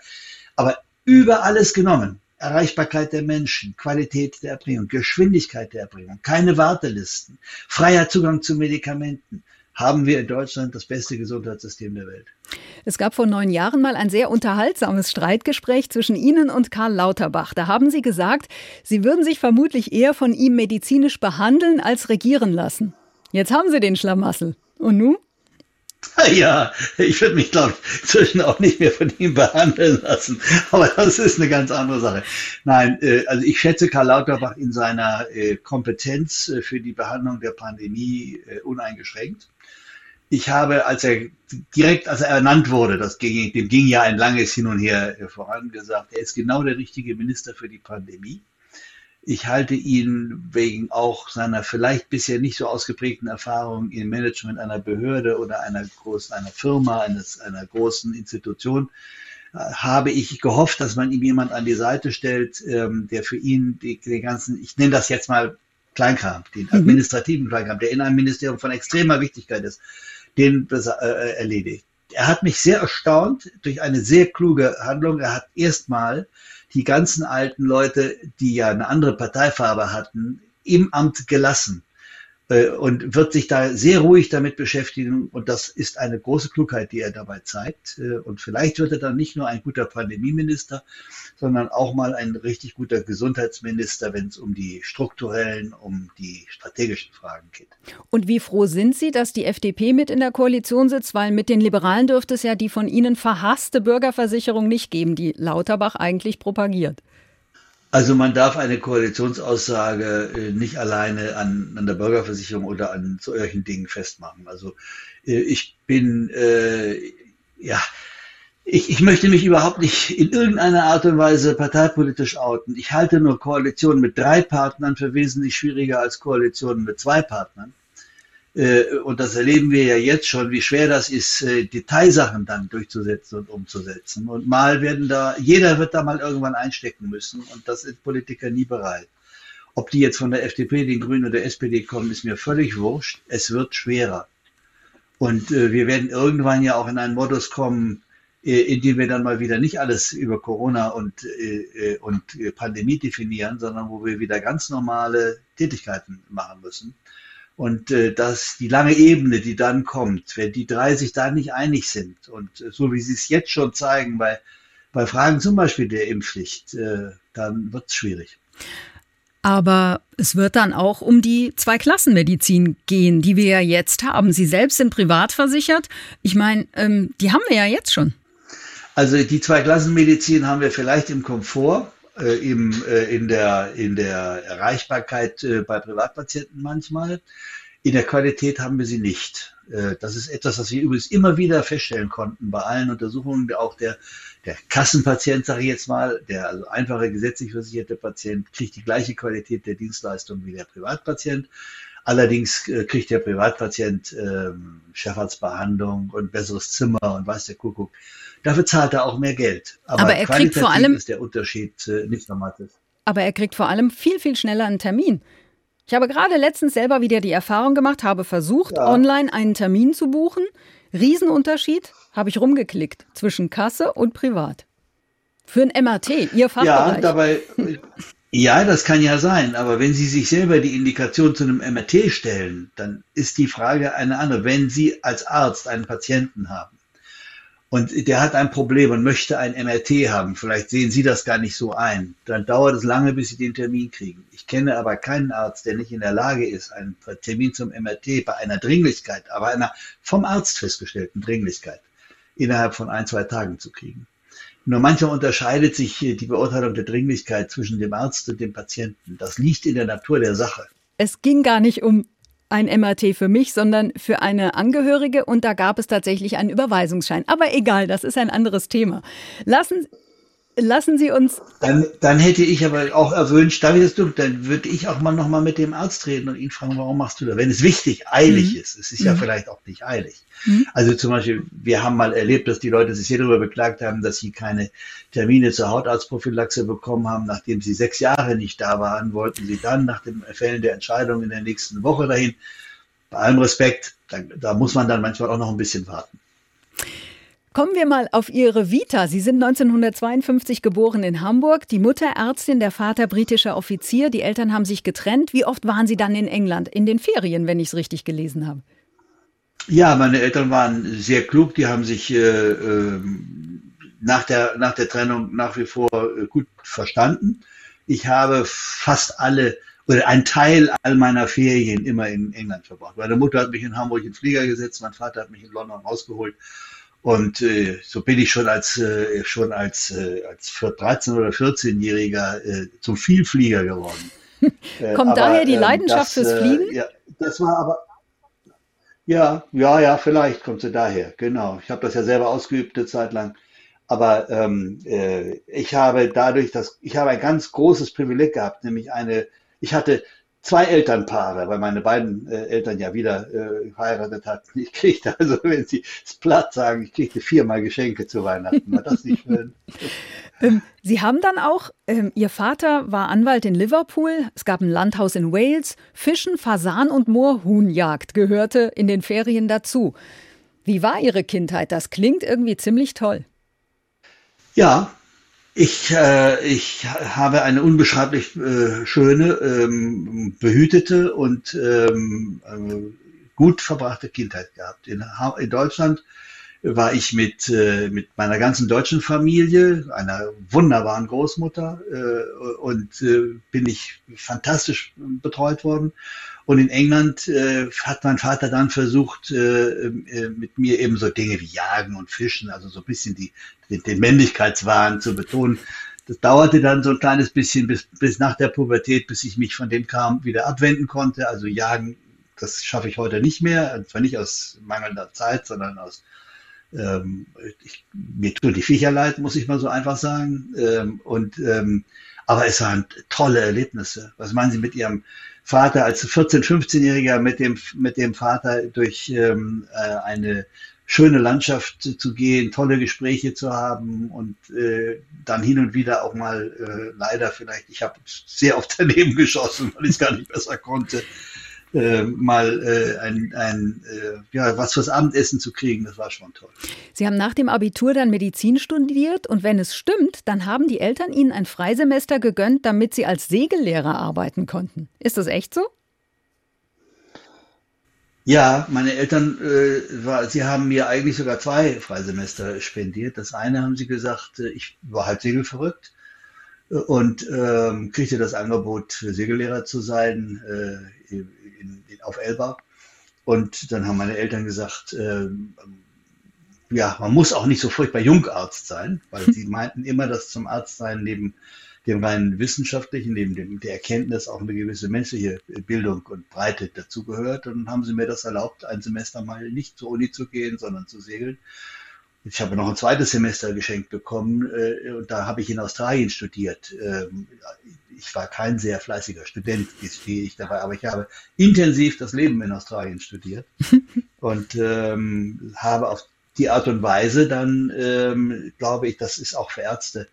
Aber über alles genommen Erreichbarkeit der Menschen, Qualität der Erbringung, Geschwindigkeit der Erbringung, keine Wartelisten, freier Zugang zu Medikamenten, haben wir in Deutschland das beste Gesundheitssystem der Welt. Es gab vor neun Jahren mal ein sehr unterhaltsames Streitgespräch zwischen Ihnen und Karl Lauterbach. Da haben Sie gesagt, Sie würden sich vermutlich eher von ihm medizinisch behandeln als regieren lassen. Jetzt haben Sie den Schlamassel. Und nun? [laughs] Ja, ich würde mich, glaube ich, inzwischen auch nicht mehr von ihm behandeln lassen. [laughs] Aber das ist eine ganz andere Sache. Nein, äh, also ich schätze Karl Lauterbach in seiner äh, Kompetenz äh, für die Behandlung der Pandemie uneingeschränkt. Ich habe, als er direkt, als er ernannt wurde, das ging, dem ging ja ein langes Hin und Her voran, gesagt, er ist genau der richtige Minister für die Pandemie. Ich halte ihn wegen auch seiner vielleicht bisher nicht so ausgeprägten Erfahrung im Management einer Behörde oder einer großen, einer Firma, eines, einer großen Institution, äh, habe ich gehofft, dass man ihm jemand an die Seite stellt, ähm, der für ihn die, den ganzen, ich nenne das jetzt mal Kleinkram, den mhm. administrativen Kleinkram, der in einem Ministerium von extremer Wichtigkeit ist, den äh, erledigt. Er hat mich sehr erstaunt durch eine sehr kluge Handlung. Er hat erstmal die ganzen alten Leute, die ja eine andere Parteifarbe hatten, im Amt gelassen. Äh, und wird sich da sehr ruhig damit beschäftigen. Und das ist eine große Klugheit, die er dabei zeigt. Äh, und vielleicht wird er dann nicht nur ein guter Pandemieminister, sondern auch mal ein richtig guter Gesundheitsminister, wenn es um die strukturellen, um die strategischen Fragen geht. Und wie froh sind Sie, dass die FDP mit in der Koalition sitzt? Weil mit den Liberalen dürfte es ja die von Ihnen verhasste Bürgerversicherung nicht geben, die Lauterbach eigentlich propagiert. Also man darf eine Koalitionsaussage äh, nicht alleine an, an der Bürgerversicherung oder an solchen Dingen festmachen. Also äh, ich bin, äh, ja, ich, ich möchte mich überhaupt nicht in irgendeiner Art und Weise parteipolitisch outen. Ich halte nur Koalitionen mit drei Partnern für wesentlich schwieriger als Koalitionen mit zwei Partnern. Äh, und das erleben wir ja jetzt schon, wie schwer das ist, äh, Detailsachen dann durchzusetzen und umzusetzen. Und mal werden da, jeder wird da mal irgendwann einstecken müssen und das sind Politiker nie bereit. Ob die jetzt von der FDP, den Grünen oder der SPD kommen, ist mir völlig wurscht. Es wird schwerer. Und äh, wir werden irgendwann ja auch in einen Modus kommen, in dem wir dann mal wieder nicht alles über Corona und, und Pandemie definieren, sondern wo wir wieder ganz normale Tätigkeiten machen müssen. Und äh, dass die lange Ebene, die dann kommt, wenn die drei sich da nicht einig sind und äh, so wie sie es jetzt schon zeigen, bei, bei Fragen zum Beispiel der Impfpflicht, äh, dann wird es schwierig. Aber es wird dann auch um die Zweiklassenmedizin gehen, die wir ja jetzt haben. Sie selbst sind privat versichert. Ich meine, ähm, die haben wir ja jetzt schon. Also die Zweiklassenmedizin haben wir vielleicht im Komfort, äh, im, äh, in, der, in der Erreichbarkeit äh, bei Privatpatienten manchmal. In der Qualität haben wir sie nicht. Äh, das ist etwas, was wir übrigens immer wieder feststellen konnten bei allen Untersuchungen. Auch der, der Kassenpatient, sage ich jetzt mal, der also einfache gesetzlich versicherte Patient, kriegt die gleiche Qualität der Dienstleistung wie der Privatpatient. Allerdings äh, kriegt der Privatpatient ähm, Chefarztbehandlung und besseres Zimmer und weiß der Kuckuck. Dafür zahlt er auch mehr Geld. Aber, Aber er kriegt vor allem ist der Unterschied äh, nicht dramatisch. Aber er kriegt vor allem viel, viel schneller einen Termin. Ich habe gerade letztens selber wieder die Erfahrung gemacht, habe versucht, ja. online einen Termin zu buchen. Riesenunterschied, habe ich rumgeklickt zwischen Kasse und Privat. Für ein MRT, Ihr Fachbereich. Ja, dabei, [laughs] ja, das kann ja sein, aber wenn Sie sich selber die Indikation zu einem MRT stellen, dann ist die Frage eine andere. Wenn Sie als Arzt einen Patienten haben, und der hat ein Problem und möchte ein MRT haben. Vielleicht sehen Sie das gar nicht so ein. Dann dauert es lange, bis Sie den Termin kriegen. Ich kenne aber keinen Arzt, der nicht in der Lage ist, einen Termin zum MRT bei einer Dringlichkeit, aber einer vom Arzt festgestellten Dringlichkeit innerhalb von ein, zwei Tagen zu kriegen. Nur manchmal unterscheidet sich die Beurteilung der Dringlichkeit zwischen dem Arzt und dem Patienten. Das liegt in der Natur der Sache. Es ging gar nicht um ein MRT für mich, sondern für eine Angehörige und da gab es tatsächlich einen Überweisungsschein. Aber egal, das ist ein anderes Thema. Lassen, lassen Sie uns. Dann, dann hätte ich aber auch erwünscht, darf ich das tun, dann würde ich auch mal nochmal mit dem Arzt reden und ihn fragen, warum machst du das? Wenn es wichtig, eilig mhm. ist. Es ist ja mhm. vielleicht auch nicht eilig. Mhm. Also zum Beispiel, wir haben mal erlebt, dass die Leute sich sehr darüber beklagt haben, dass sie keine Termine zur Hautarztprophylaxe bekommen haben, nachdem sie sechs Jahre nicht da waren, wollten sie dann nach dem Fällen der Entscheidung in der nächsten Woche dahin. Bei allem Respekt, da, da muss man dann manchmal auch noch ein bisschen warten. Kommen wir mal auf Ihre Vita. Sie sind 1952 geboren in Hamburg, die Mutter Ärztin, der Vater britischer Offizier. Die Eltern haben sich getrennt. Wie oft waren Sie dann in England? In den Ferien, wenn ich es richtig gelesen habe. Ja, meine Eltern waren sehr klug, die haben sich äh, äh, nach, der, nach der Trennung nach wie vor äh, gut verstanden. Ich habe fast alle oder einen Teil all meiner Ferien immer in England verbracht. Meine Mutter hat mich in Hamburg in den Flieger gesetzt, mein Vater hat mich in London rausgeholt. Und äh, so bin ich schon als äh, schon als äh, als 13 oder 14-Jähriger äh, zum Vielflieger geworden. [laughs] Äh, Kommt aber, daher die ähm, Leidenschaft das, fürs äh, Fliegen? ja, das war aber ja, ja, ja, vielleicht kommt sie daher. Genau. Ich habe das ja selber ausgeübt eine Zeit lang. Aber ähm, äh, ich habe dadurch, dass ich habe ein ganz großes Privileg gehabt, nämlich eine, ich hatte zwei Elternpaare, weil meine beiden äh, Eltern ja wieder äh, verheiratet hatten. Ich kriegte also, wenn Sie es platt sagen, ich kriegte viermal Geschenke zu Weihnachten. War das nicht schön? [laughs] ähm, Sie haben dann auch, ähm, Ihr Vater war Anwalt in Liverpool, es gab ein Landhaus in Wales, Fischen, Fasan und Moorhuhnjagd gehörte in den Ferien dazu. Wie war Ihre Kindheit? Das klingt irgendwie ziemlich toll. Ja, ich, äh, ich habe eine unbeschreiblich äh, schöne, ähm, behütete und ähm, äh, gut verbrachte Kindheit gehabt. In, in Deutschland war ich mit, äh, mit meiner ganzen deutschen Familie, einer wunderbaren Großmutter äh, und äh, bin ich fantastisch betreut worden. Und in England äh, hat mein Vater dann versucht, äh, äh, mit mir eben so Dinge wie Jagen und Fischen, also so ein bisschen die, den, den Männlichkeitswahn zu betonen. Das dauerte dann so ein kleines bisschen bis, bis nach der Pubertät, bis ich mich von dem Kram wieder abwenden konnte. Also Jagen, das schaffe ich heute nicht mehr. Und zwar nicht aus mangelnder Zeit, sondern aus ähm, ich, mir tun die Viecher leid, muss ich mal so einfach sagen. Ähm, und ähm, aber es waren tolle Erlebnisse. Was meinen Sie mit Ihrem Vater als 14-, 15-Jähriger mit dem, mit dem Vater durch ähm, äh, eine schöne Landschaft zu gehen, tolle Gespräche zu haben und äh, dann hin und wieder auch mal äh, leider vielleicht, ich habe sehr oft [laughs] daneben geschossen, weil ich es gar nicht besser konnte, äh, mal äh, ein, ein äh, ja, was fürs Abendessen zu kriegen, das war schon toll. Sie haben nach dem Abitur dann Medizin studiert und wenn es stimmt, dann haben die Eltern Ihnen ein Freisemester gegönnt, damit Sie als Segellehrer arbeiten konnten. Ist das echt so? Ja, meine Eltern, äh, war, sie haben mir eigentlich sogar zwei Freisemester spendiert. Das eine haben sie gesagt, äh, ich war halt segelverrückt und ähm, kriegte das Angebot, Segellehrer zu sein äh, in, in, auf Elba. Und dann haben meine Eltern gesagt, äh, ja, man muss auch nicht so furchtbar Jungarzt sein, weil [laughs] sie meinten immer, dass zum Arztsein neben dem rein wissenschaftlichen, neben dem, der Erkenntnis auch eine gewisse menschliche Bildung und Breite dazugehört. Und dann haben sie mir das erlaubt, ein Semester mal nicht zur Uni zu gehen, sondern zu segeln. Ich habe noch ein zweites Semester geschenkt bekommen äh, und da habe ich in Australien studiert. Ähm, ich war kein sehr fleißiger Student, gestehe ich dabei, aber ich habe intensiv das Leben in Australien studiert [laughs] und ähm, habe auf die Art und Weise dann, ähm, glaube ich, das ist auch für Ärzte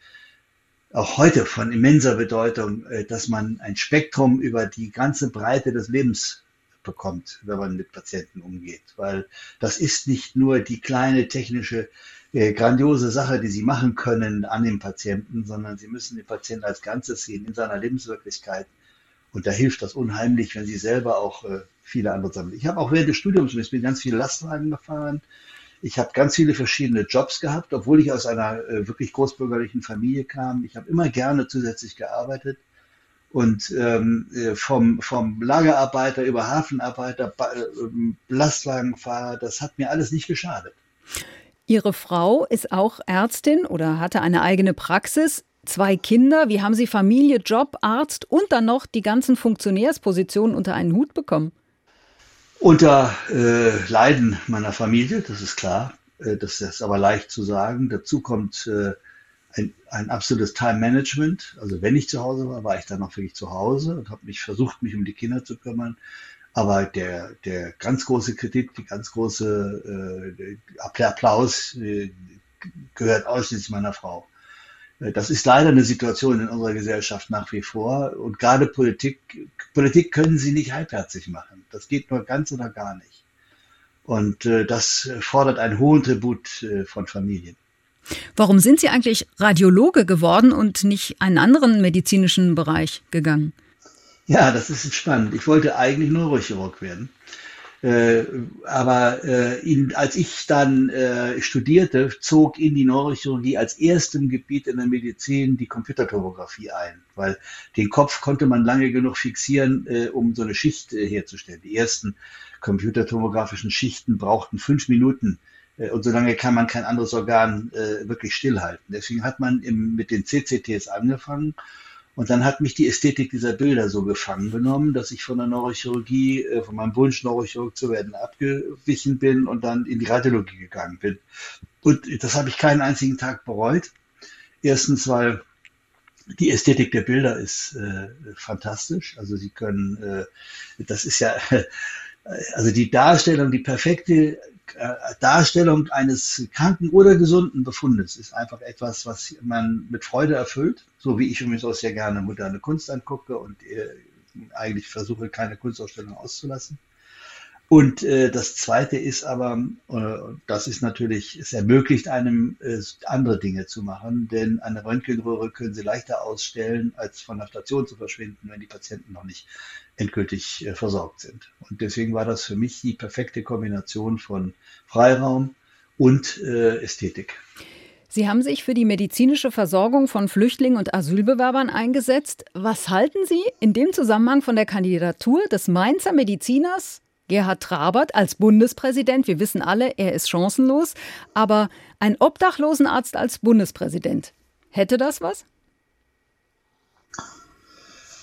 auch heute von immenser Bedeutung, äh, dass man ein Spektrum über die ganze Breite des Lebens bekommt, wenn man mit Patienten umgeht. Weil das ist nicht nur die kleine technische, äh, grandiose Sache, die sie machen können an dem Patienten, sondern sie müssen den Patienten als Ganzes sehen, in seiner Lebenswirklichkeit. Und da hilft das unheimlich, wenn sie selber auch äh, viele andere sammeln. Ich habe auch während des Studiums, ich bin ganz viele Lastwagen gefahren, ich habe ganz viele verschiedene Jobs gehabt, obwohl ich aus einer äh, wirklich großbürgerlichen Familie kam. Ich habe immer gerne zusätzlich gearbeitet. Und ähm, äh, vom, vom Lagerarbeiter über Hafenarbeiter, äh, Lastwagenfahrer, das hat mir alles nicht geschadet. Ihre Frau ist auch Ärztin oder hatte eine eigene Praxis. Zwei Kinder. Wie haben Sie Familie, Job, Arzt und dann noch die ganzen Funktionärspositionen unter einen Hut bekommen? Unter äh, Leiden meiner Familie, das ist klar. Äh, das ist aber leicht zu sagen. Dazu kommt äh, ein, ein absolutes Time-Management. Also wenn ich zu Hause war, war ich dann auch wirklich zu Hause und habe mich versucht, mich um die Kinder zu kümmern. Aber der, der ganz große Kritik, die ganz große äh, Applaus äh, gehört ausschließlich meiner Frau. Äh, das ist leider eine Situation in unserer Gesellschaft nach wie vor. Und gerade Politik, Politik können Sie nicht halbherzig machen. Das geht nur ganz oder gar nicht. Und äh, das fordert einen hohen Tribut äh, von Familien. Warum sind Sie eigentlich Radiologe geworden und nicht einen anderen medizinischen Bereich gegangen? Ja, das ist spannend. Ich wollte eigentlich Neurochirurg werden. Äh, aber äh, in, als ich dann äh, studierte, zog in die Neurochirurgie als erstem Gebiet in der Medizin die Computertomographie ein, weil den Kopf konnte man lange genug fixieren, äh, um so eine Schicht äh, herzustellen. Die ersten computertomografischen Schichten brauchten fünf Minuten äh, und so lange kann man kein anderes Organ wirklich stillhalten. Deswegen hat man im, mit den CCTs angefangen und dann hat mich die Ästhetik dieser Bilder so gefangen genommen, dass ich von der Neurochirurgie, äh, von meinem Wunsch, Neurochirurg zu werden, abgewichen bin und dann in die Radiologie gegangen bin. Und das habe ich keinen einzigen Tag bereut. Erstens, weil die Ästhetik der Bilder ist äh, fantastisch. Also sie können, äh, das ist ja, [laughs] also die Darstellung, die perfekte Darstellung eines kranken oder gesunden Befundes ist einfach etwas, was man mit Freude erfüllt, so wie ich übrigens auch sehr gerne moderne Kunst angucke und äh, eigentlich versuche, keine Kunstausstellung auszulassen. Und äh, das Zweite ist aber, äh, das ist natürlich, es ermöglicht einem, äh, andere Dinge zu machen, denn eine Röntgenröhre können Sie leichter ausstellen, als von der Station zu verschwinden, wenn die Patienten noch nicht endgültig äh, versorgt sind. Und deswegen war das für mich die perfekte Kombination von Freiraum und äh, Ästhetik. Sie haben sich für die medizinische Versorgung von Flüchtlingen und Asylbewerbern eingesetzt. Was halten Sie in dem Zusammenhang von der Kandidatur des Mainzer Mediziners Gerhard Trabert als Bundespräsident, wir wissen alle, er ist chancenlos, aber ein Obdachlosenarzt als Bundespräsident, hätte das was?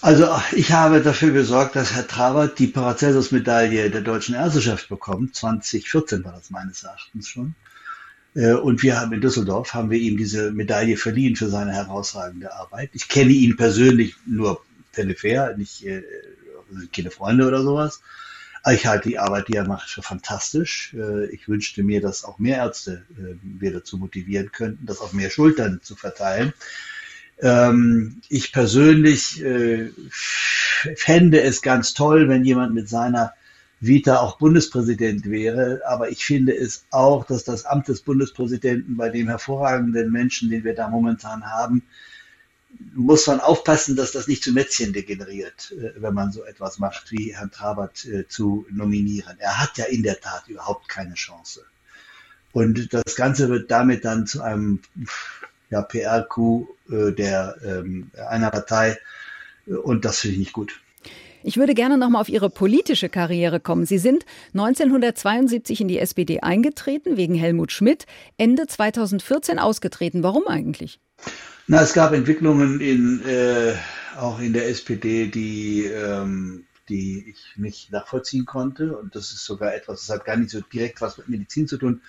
Also ich habe dafür gesorgt, dass Herr Trabert die Paracelsus-Medaille der deutschen Ärzteschaft bekommt. 2014 war das meines Erachtens schon. Äh, und wir haben in Düsseldorf haben wir ihm diese Medaille verliehen für seine herausragende Arbeit. Ich kenne ihn persönlich nur peripher, nicht äh, keine Freunde oder sowas. Ich halte die Arbeit, die er macht, für fantastisch. Äh, ich wünschte mir, dass auch mehr Ärzte äh, wir dazu motivieren könnten, das auf mehr Schultern zu verteilen. Ähm, ich persönlich äh, fände es ganz toll, wenn jemand mit seiner Vita auch Bundespräsident wäre. Aber ich finde es auch, dass das Amt des Bundespräsidenten bei dem hervorragenden Menschen, den wir da momentan haben, muss man aufpassen, dass das nicht zu Mätzchen degeneriert, äh, wenn man so etwas macht, wie Herrn Trabert äh, zu nominieren. Er hat ja in der Tat überhaupt keine Chance. Und das Ganze wird damit dann zu einem ja, PR-Coup äh, der ähm, einer Partei und das finde ich nicht gut. Ich würde gerne noch mal auf Ihre politische Karriere kommen. Sie sind 1972 in die SPD eingetreten wegen Helmut Schmidt, Ende 2014 ausgetreten. Warum eigentlich? Na, es gab Entwicklungen in, äh, auch in der SPD, die, ähm, die ich nicht nachvollziehen konnte. Und das ist sogar etwas, das hat gar nicht so direkt was mit Medizin zu tun.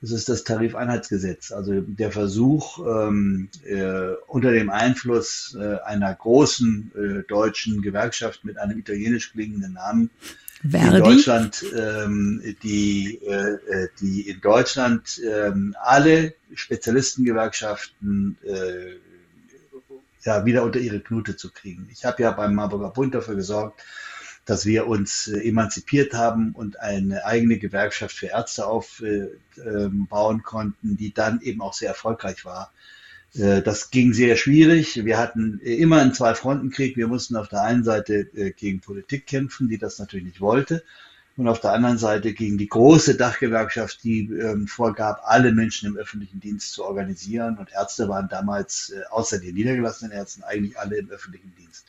Das ist das Tarifeinheitsgesetz. Also der Versuch, ähm, äh, unter dem Einfluss äh, einer großen äh, deutschen Gewerkschaft mit einem italienisch klingenden Namen Verdi? in Deutschland, ähm, die, äh, äh, die in Deutschland ähm, alle Spezialistengewerkschaften äh, ja, wieder unter ihre Knute zu kriegen. Ich habe ja beim Marburger Bund dafür gesorgt, dass wir uns äh, emanzipiert haben und eine eigene Gewerkschaft für Ärzte aufbauen äh, ähm, konnten, die dann eben auch sehr erfolgreich war. Äh, das ging sehr schwierig. Wir hatten immer einen Zwei-Fronten-Krieg. Wir mussten auf der einen Seite äh, gegen Politik kämpfen, die das natürlich nicht wollte. Und auf der anderen Seite gegen die große Dachgewerkschaft, die ähm, vorgab, alle Menschen im öffentlichen Dienst zu organisieren. Und Ärzte waren damals, äh, außer den niedergelassenen Ärzten, eigentlich alle im öffentlichen Dienst.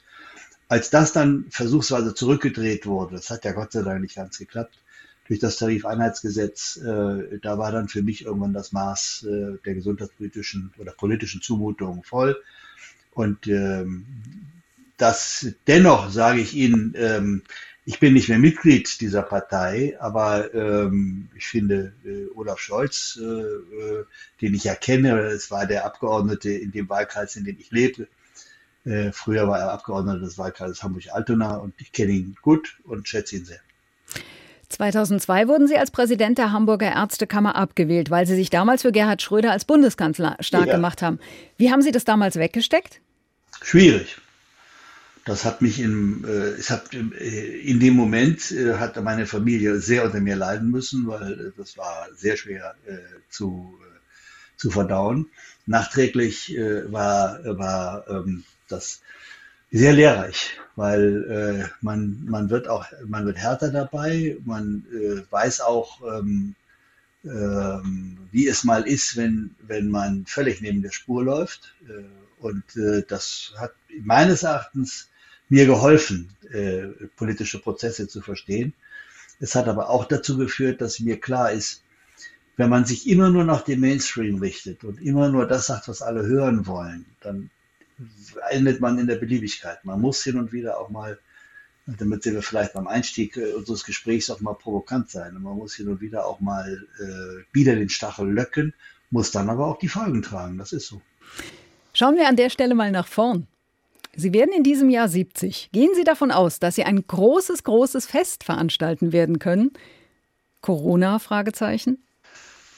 Als das dann versuchsweise zurückgedreht wurde, das hat ja Gott sei Dank nicht ganz geklappt, durch das Tarifeinheitsgesetz, äh, da war dann für mich irgendwann das Maß äh, der gesundheitspolitischen oder politischen Zumutungen voll. Und ähm, das dennoch sage ich Ihnen, ähm, ich bin nicht mehr Mitglied dieser Partei, aber ähm, ich finde äh, Olaf Scholz, äh, äh, den ich ja kenne, es war der Abgeordnete in dem Wahlkreis, in dem ich lebe. Äh, früher war er Abgeordneter des Wahlkreises Hamburg-Altona und ich kenne ihn gut und schätze ihn sehr. 2002 wurden Sie als Präsident der Hamburger Ärztekammer abgewählt, weil Sie sich damals für Gerhard Schröder als Bundeskanzler stark ja. gemacht haben. Wie haben Sie das damals weggesteckt? Schwierig. Das hat mich in, äh, es hat, äh, in dem Moment äh, hat meine Familie sehr unter mir leiden müssen, weil äh, das war sehr schwer äh, zu, äh, zu verdauen. Nachträglich war, war ähm, das sehr lehrreich, weil äh, man, man wird auch, man wird härter dabei, man äh, weiß auch, ähm, ähm, wie es mal ist, wenn, wenn man völlig neben der Spur läuft. Äh, und äh, das hat meines Erachtens mir geholfen, äh, politische Prozesse zu verstehen. Es hat aber auch dazu geführt, dass mir klar ist, wenn man sich immer nur nach dem Mainstream richtet und immer nur das sagt, was alle hören wollen, dann endet man in der Beliebigkeit. Man muss hin und wieder auch mal, damit sind wir vielleicht beim Einstieg äh, unseres Gesprächs auch mal provokant sein. Und man muss hin und wieder auch mal äh, wieder den Stachel löcken, muss dann aber auch die Folgen tragen. Das ist so. Schauen wir an der Stelle mal nach vorn. Sie werden in diesem Jahr 70. Gehen Sie davon aus, dass Sie ein großes, großes Fest veranstalten werden können? Corona? Fragezeichen.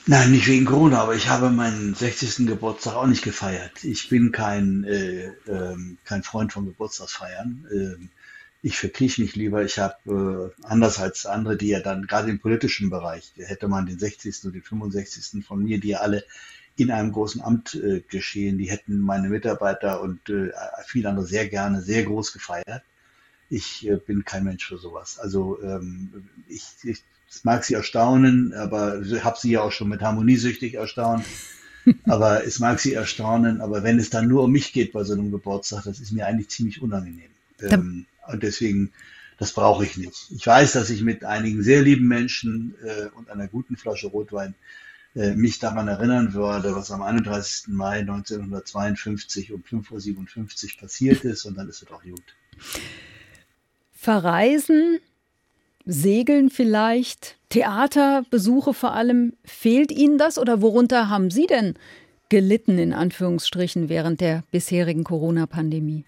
Nein, nicht wegen Corona, aber ich habe meinen 60. Geburtstag auch nicht gefeiert. Ich bin kein, äh, äh, kein Freund von Geburtstagsfeiern. Äh, ich verkrieche mich lieber. Ich habe, äh, anders als andere, die ja dann gerade im politischen Bereich, hätte man den 60. und den 65. von mir, die ja alle in einem großen Amt äh, geschehen, die hätten meine Mitarbeiter und äh, viele andere sehr gerne sehr groß gefeiert. Ich bin kein Mensch für sowas. Also ähm, ich, ich es mag sie erstaunen, aber ich habe sie ja auch schon mit Harmoniesüchtig erstaunt. [laughs] aber es mag sie erstaunen, aber wenn es dann nur um mich geht bei so einem Geburtstag, das ist mir eigentlich ziemlich unangenehm. Ähm, und deswegen, das brauche ich nicht. Ich weiß, dass ich mit einigen sehr lieben Menschen äh, und einer guten Flasche Rotwein äh, mich daran erinnern würde, was am 31. Mai 1952 um 5.57 Uhr passiert ist und dann ist es auch gut. Verreisen Segeln vielleicht, Theaterbesuche vor allem. Fehlt Ihnen das oder worunter haben Sie denn gelitten, in Anführungsstrichen, während der bisherigen Corona-Pandemie?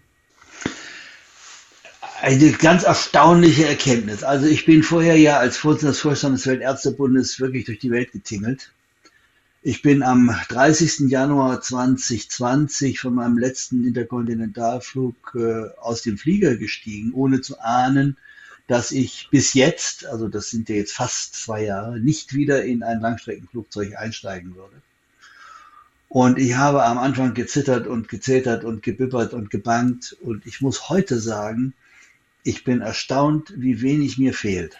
Eine ganz erstaunliche Erkenntnis. Also ich bin vorher ja als Vorsitzender des Vorstands des Weltärztebundes wirklich durch die Welt getingelt. Ich bin am 30. Januar 2020 von meinem letzten Interkontinentalflug äh, aus dem Flieger gestiegen, ohne zu ahnen, dass ich bis jetzt, also das sind ja jetzt fast zwei Jahre, nicht wieder in ein Langstreckenflugzeug einsteigen würde. Und ich habe am Anfang gezittert und gezetert und gebibbert und gebangt. Und ich muss heute sagen, ich bin erstaunt, wie wenig mir fehlt.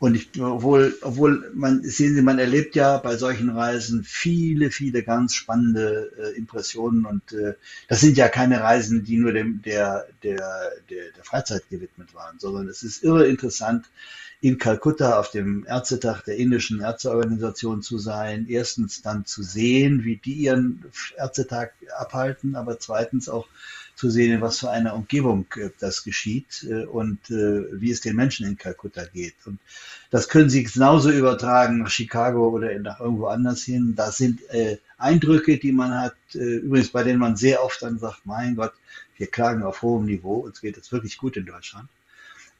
Und ich, obwohl, obwohl man, sehen Sie, man erlebt ja bei solchen Reisen viele, viele ganz spannende äh, Impressionen und äh, das sind ja keine Reisen, die nur dem, der, der, der, der Freizeit gewidmet waren, sondern es ist irre interessant, in Kalkutta auf dem Ärztetag der indischen Ärzteorganisation zu sein. Erstens dann zu sehen, wie die ihren Ärztetag abhalten, aber zweitens auch zu sehen, in was für einer Umgebung äh, das geschieht äh, und äh, wie es den Menschen in Kalkutta geht. Und das können Sie genauso übertragen nach Chicago oder nach irgendwo anders hin. Das sind Eindrücke, die man hat, übrigens bei denen man sehr oft dann sagt, mein Gott, wir klagen auf hohem Niveau, uns geht es wirklich gut in Deutschland.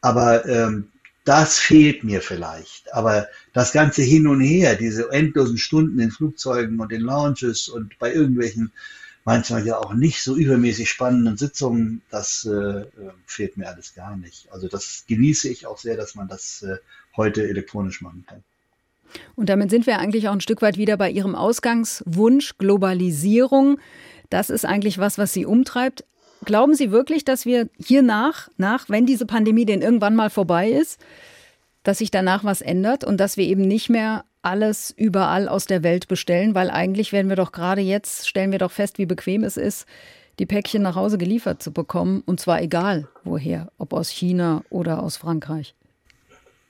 Aber ähm, das fehlt mir vielleicht. Aber das ganze Hin und Her, diese endlosen Stunden in Flugzeugen und in Lounges und bei irgendwelchen manchmal ja auch nicht so übermäßig spannenden Sitzungen, das äh, äh, fehlt mir alles gar nicht. Also das genieße ich auch sehr, dass man das äh, heute elektronisch machen kann. Und damit sind wir eigentlich auch ein Stück weit wieder bei Ihrem Ausgangswunsch, Globalisierung. Das ist eigentlich was, was Sie umtreibt. Glauben Sie wirklich, dass wir hier nach, nach, wenn diese Pandemie denn irgendwann mal vorbei ist, dass sich danach was ändert und dass wir eben nicht mehr alles überall aus der Welt bestellen, weil eigentlich werden wir doch gerade jetzt, stellen wir doch fest, wie bequem es ist, die Päckchen nach Hause geliefert zu bekommen, und zwar egal woher, ob aus China oder aus Frankreich.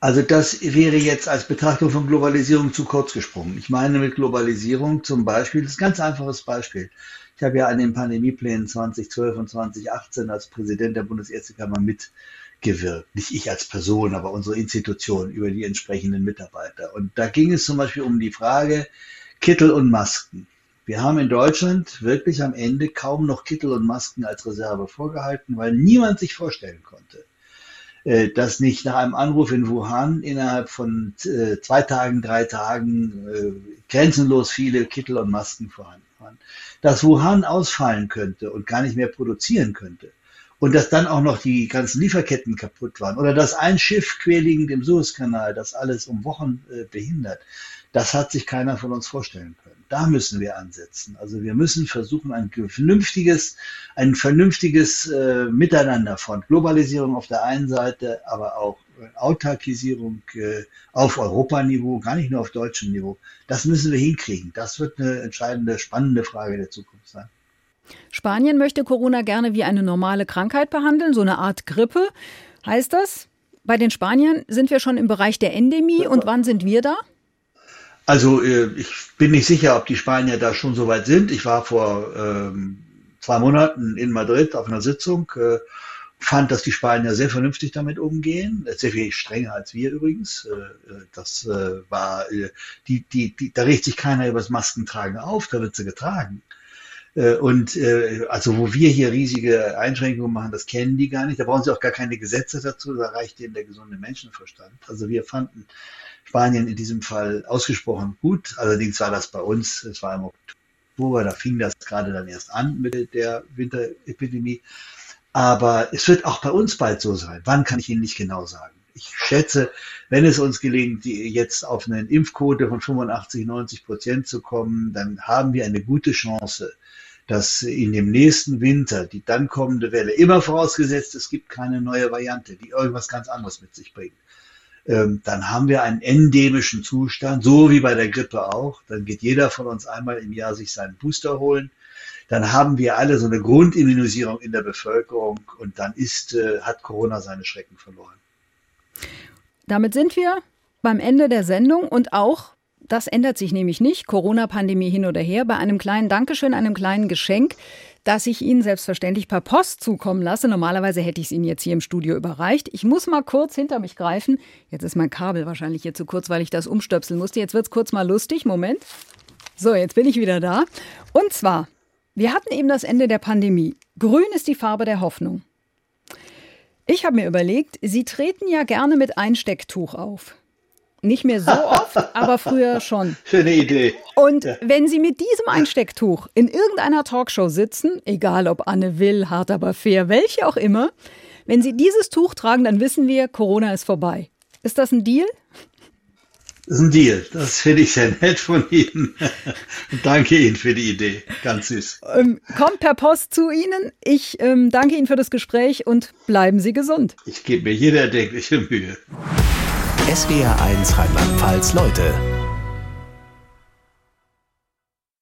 Also das wäre jetzt als Betrachtung von Globalisierung zu kurz gesprungen. Ich meine mit Globalisierung zum Beispiel, das ist ein ganz einfaches Beispiel. Ich habe ja an den Pandemieplänen 2012 und 2018 als Präsident der Bundesärztekammer mit gewirkt. Nicht ich als Person, aber unsere Institution über die entsprechenden Mitarbeiter. Und da ging es zum Beispiel um die Frage Kittel und Masken. Wir haben in Deutschland wirklich am Ende kaum noch Kittel und Masken als Reserve vorgehalten, weil niemand sich vorstellen konnte, äh, dass nicht nach einem Anruf in Wuhan innerhalb von äh, zwei Tagen, drei Tagen äh, grenzenlos viele Kittel und Masken vorhanden waren. Dass Wuhan ausfallen könnte und gar nicht mehr produzieren könnte und dass dann auch noch die ganzen Lieferketten kaputt waren oder dass ein Schiff querliegend im Suezkanal das alles um Wochen äh, behindert, das hat sich keiner von uns vorstellen können. da müssen wir ansetzen. Also wir müssen versuchen, ein vernünftiges, ein vernünftiges äh, Miteinander von Globalisierung auf der einen Seite, aber auch Autarkisierung äh, auf Europaniveau, gar nicht nur auf deutschem Niveau. Das müssen wir hinkriegen. Das wird eine entscheidende, spannende Frage der Zukunft sein. Spanien möchte Corona gerne wie eine normale Krankheit behandeln, so eine Art Grippe. Heißt das, bei den Spaniern sind wir schon im Bereich der Endemie und wann sind wir da? Also äh, ich bin nicht sicher, ob die Spanier da schon so weit sind. Ich war vor ähm, zwei Monaten in Madrid auf einer Sitzung, äh, fand, dass die Spanier sehr vernünftig damit umgehen, sehr viel strenger als wir übrigens. Äh, das äh, war, äh, die, die, die, da regt sich keiner über das Maskentragen auf, da wird sie getragen. Äh, und äh, also wo wir hier riesige Einschränkungen machen, das kennen die gar nicht. Da brauchen sie auch gar keine Gesetze dazu, da reicht ihnen der gesunde Menschenverstand. Also wir fanden Spanien in diesem Fall ausgesprochen gut. Allerdings war das bei uns, es war im Oktober, da fing das gerade dann erst an mit der Winterepidemie. Aber es wird auch bei uns bald so sein. Wann kann ich Ihnen nicht genau sagen. Ich schätze, wenn es uns gelingt, jetzt auf eine Impfquote von 85, 90 Prozent zu kommen, dann haben wir eine gute Chance, dass in dem nächsten Winter die dann kommende Welle, immer vorausgesetzt, es gibt keine neue Variante, die irgendwas ganz anderes mit sich bringt, ähm, dann haben wir einen endemischen Zustand, so wie bei der Grippe auch. Dann geht jeder von uns einmal im Jahr sich seinen Booster holen. Dann haben wir alle so eine Grundimmunisierung in der Bevölkerung und dann ist, äh, hat Corona seine Schrecken verloren. Damit sind wir beim Ende der Sendung und auch das ändert sich nämlich nicht. Corona-Pandemie hin oder her. Bei einem kleinen Dankeschön, einem kleinen Geschenk, das ich Ihnen selbstverständlich per Post zukommen lasse. Normalerweise hätte ich es Ihnen jetzt hier im Studio überreicht. Ich muss mal kurz hinter mich greifen. Jetzt ist mein Kabel wahrscheinlich hier zu kurz, weil ich das umstöpseln musste. Jetzt wird es kurz mal lustig. Moment. So, jetzt bin ich wieder da. Und zwar, wir hatten eben das Ende der Pandemie. Grün ist die Farbe der Hoffnung. Ich habe mir überlegt, Sie treten ja gerne mit Einstecktuch auf. Nicht mehr so oft, aber früher schon. [laughs] Schöne Idee. Und ja. wenn Sie mit diesem Einstecktuch in irgendeiner Talkshow sitzen, egal ob Anne Will, hart aber fair, welche auch immer, wenn Sie dieses Tuch tragen, dann wissen wir, Corona ist vorbei. Ist das ein Deal? Das ist ein Deal. Das finde ich sehr nett von Ihnen. [laughs] danke Ihnen für die Idee. Ganz süß. Ähm, kommt per Post zu Ihnen. Ich ähm, danke Ihnen für das Gespräch und bleibe Sie gesund. Ich gebe mir jede erdenkliche Mühe. SWR1 Rheinland-Pfalz Leute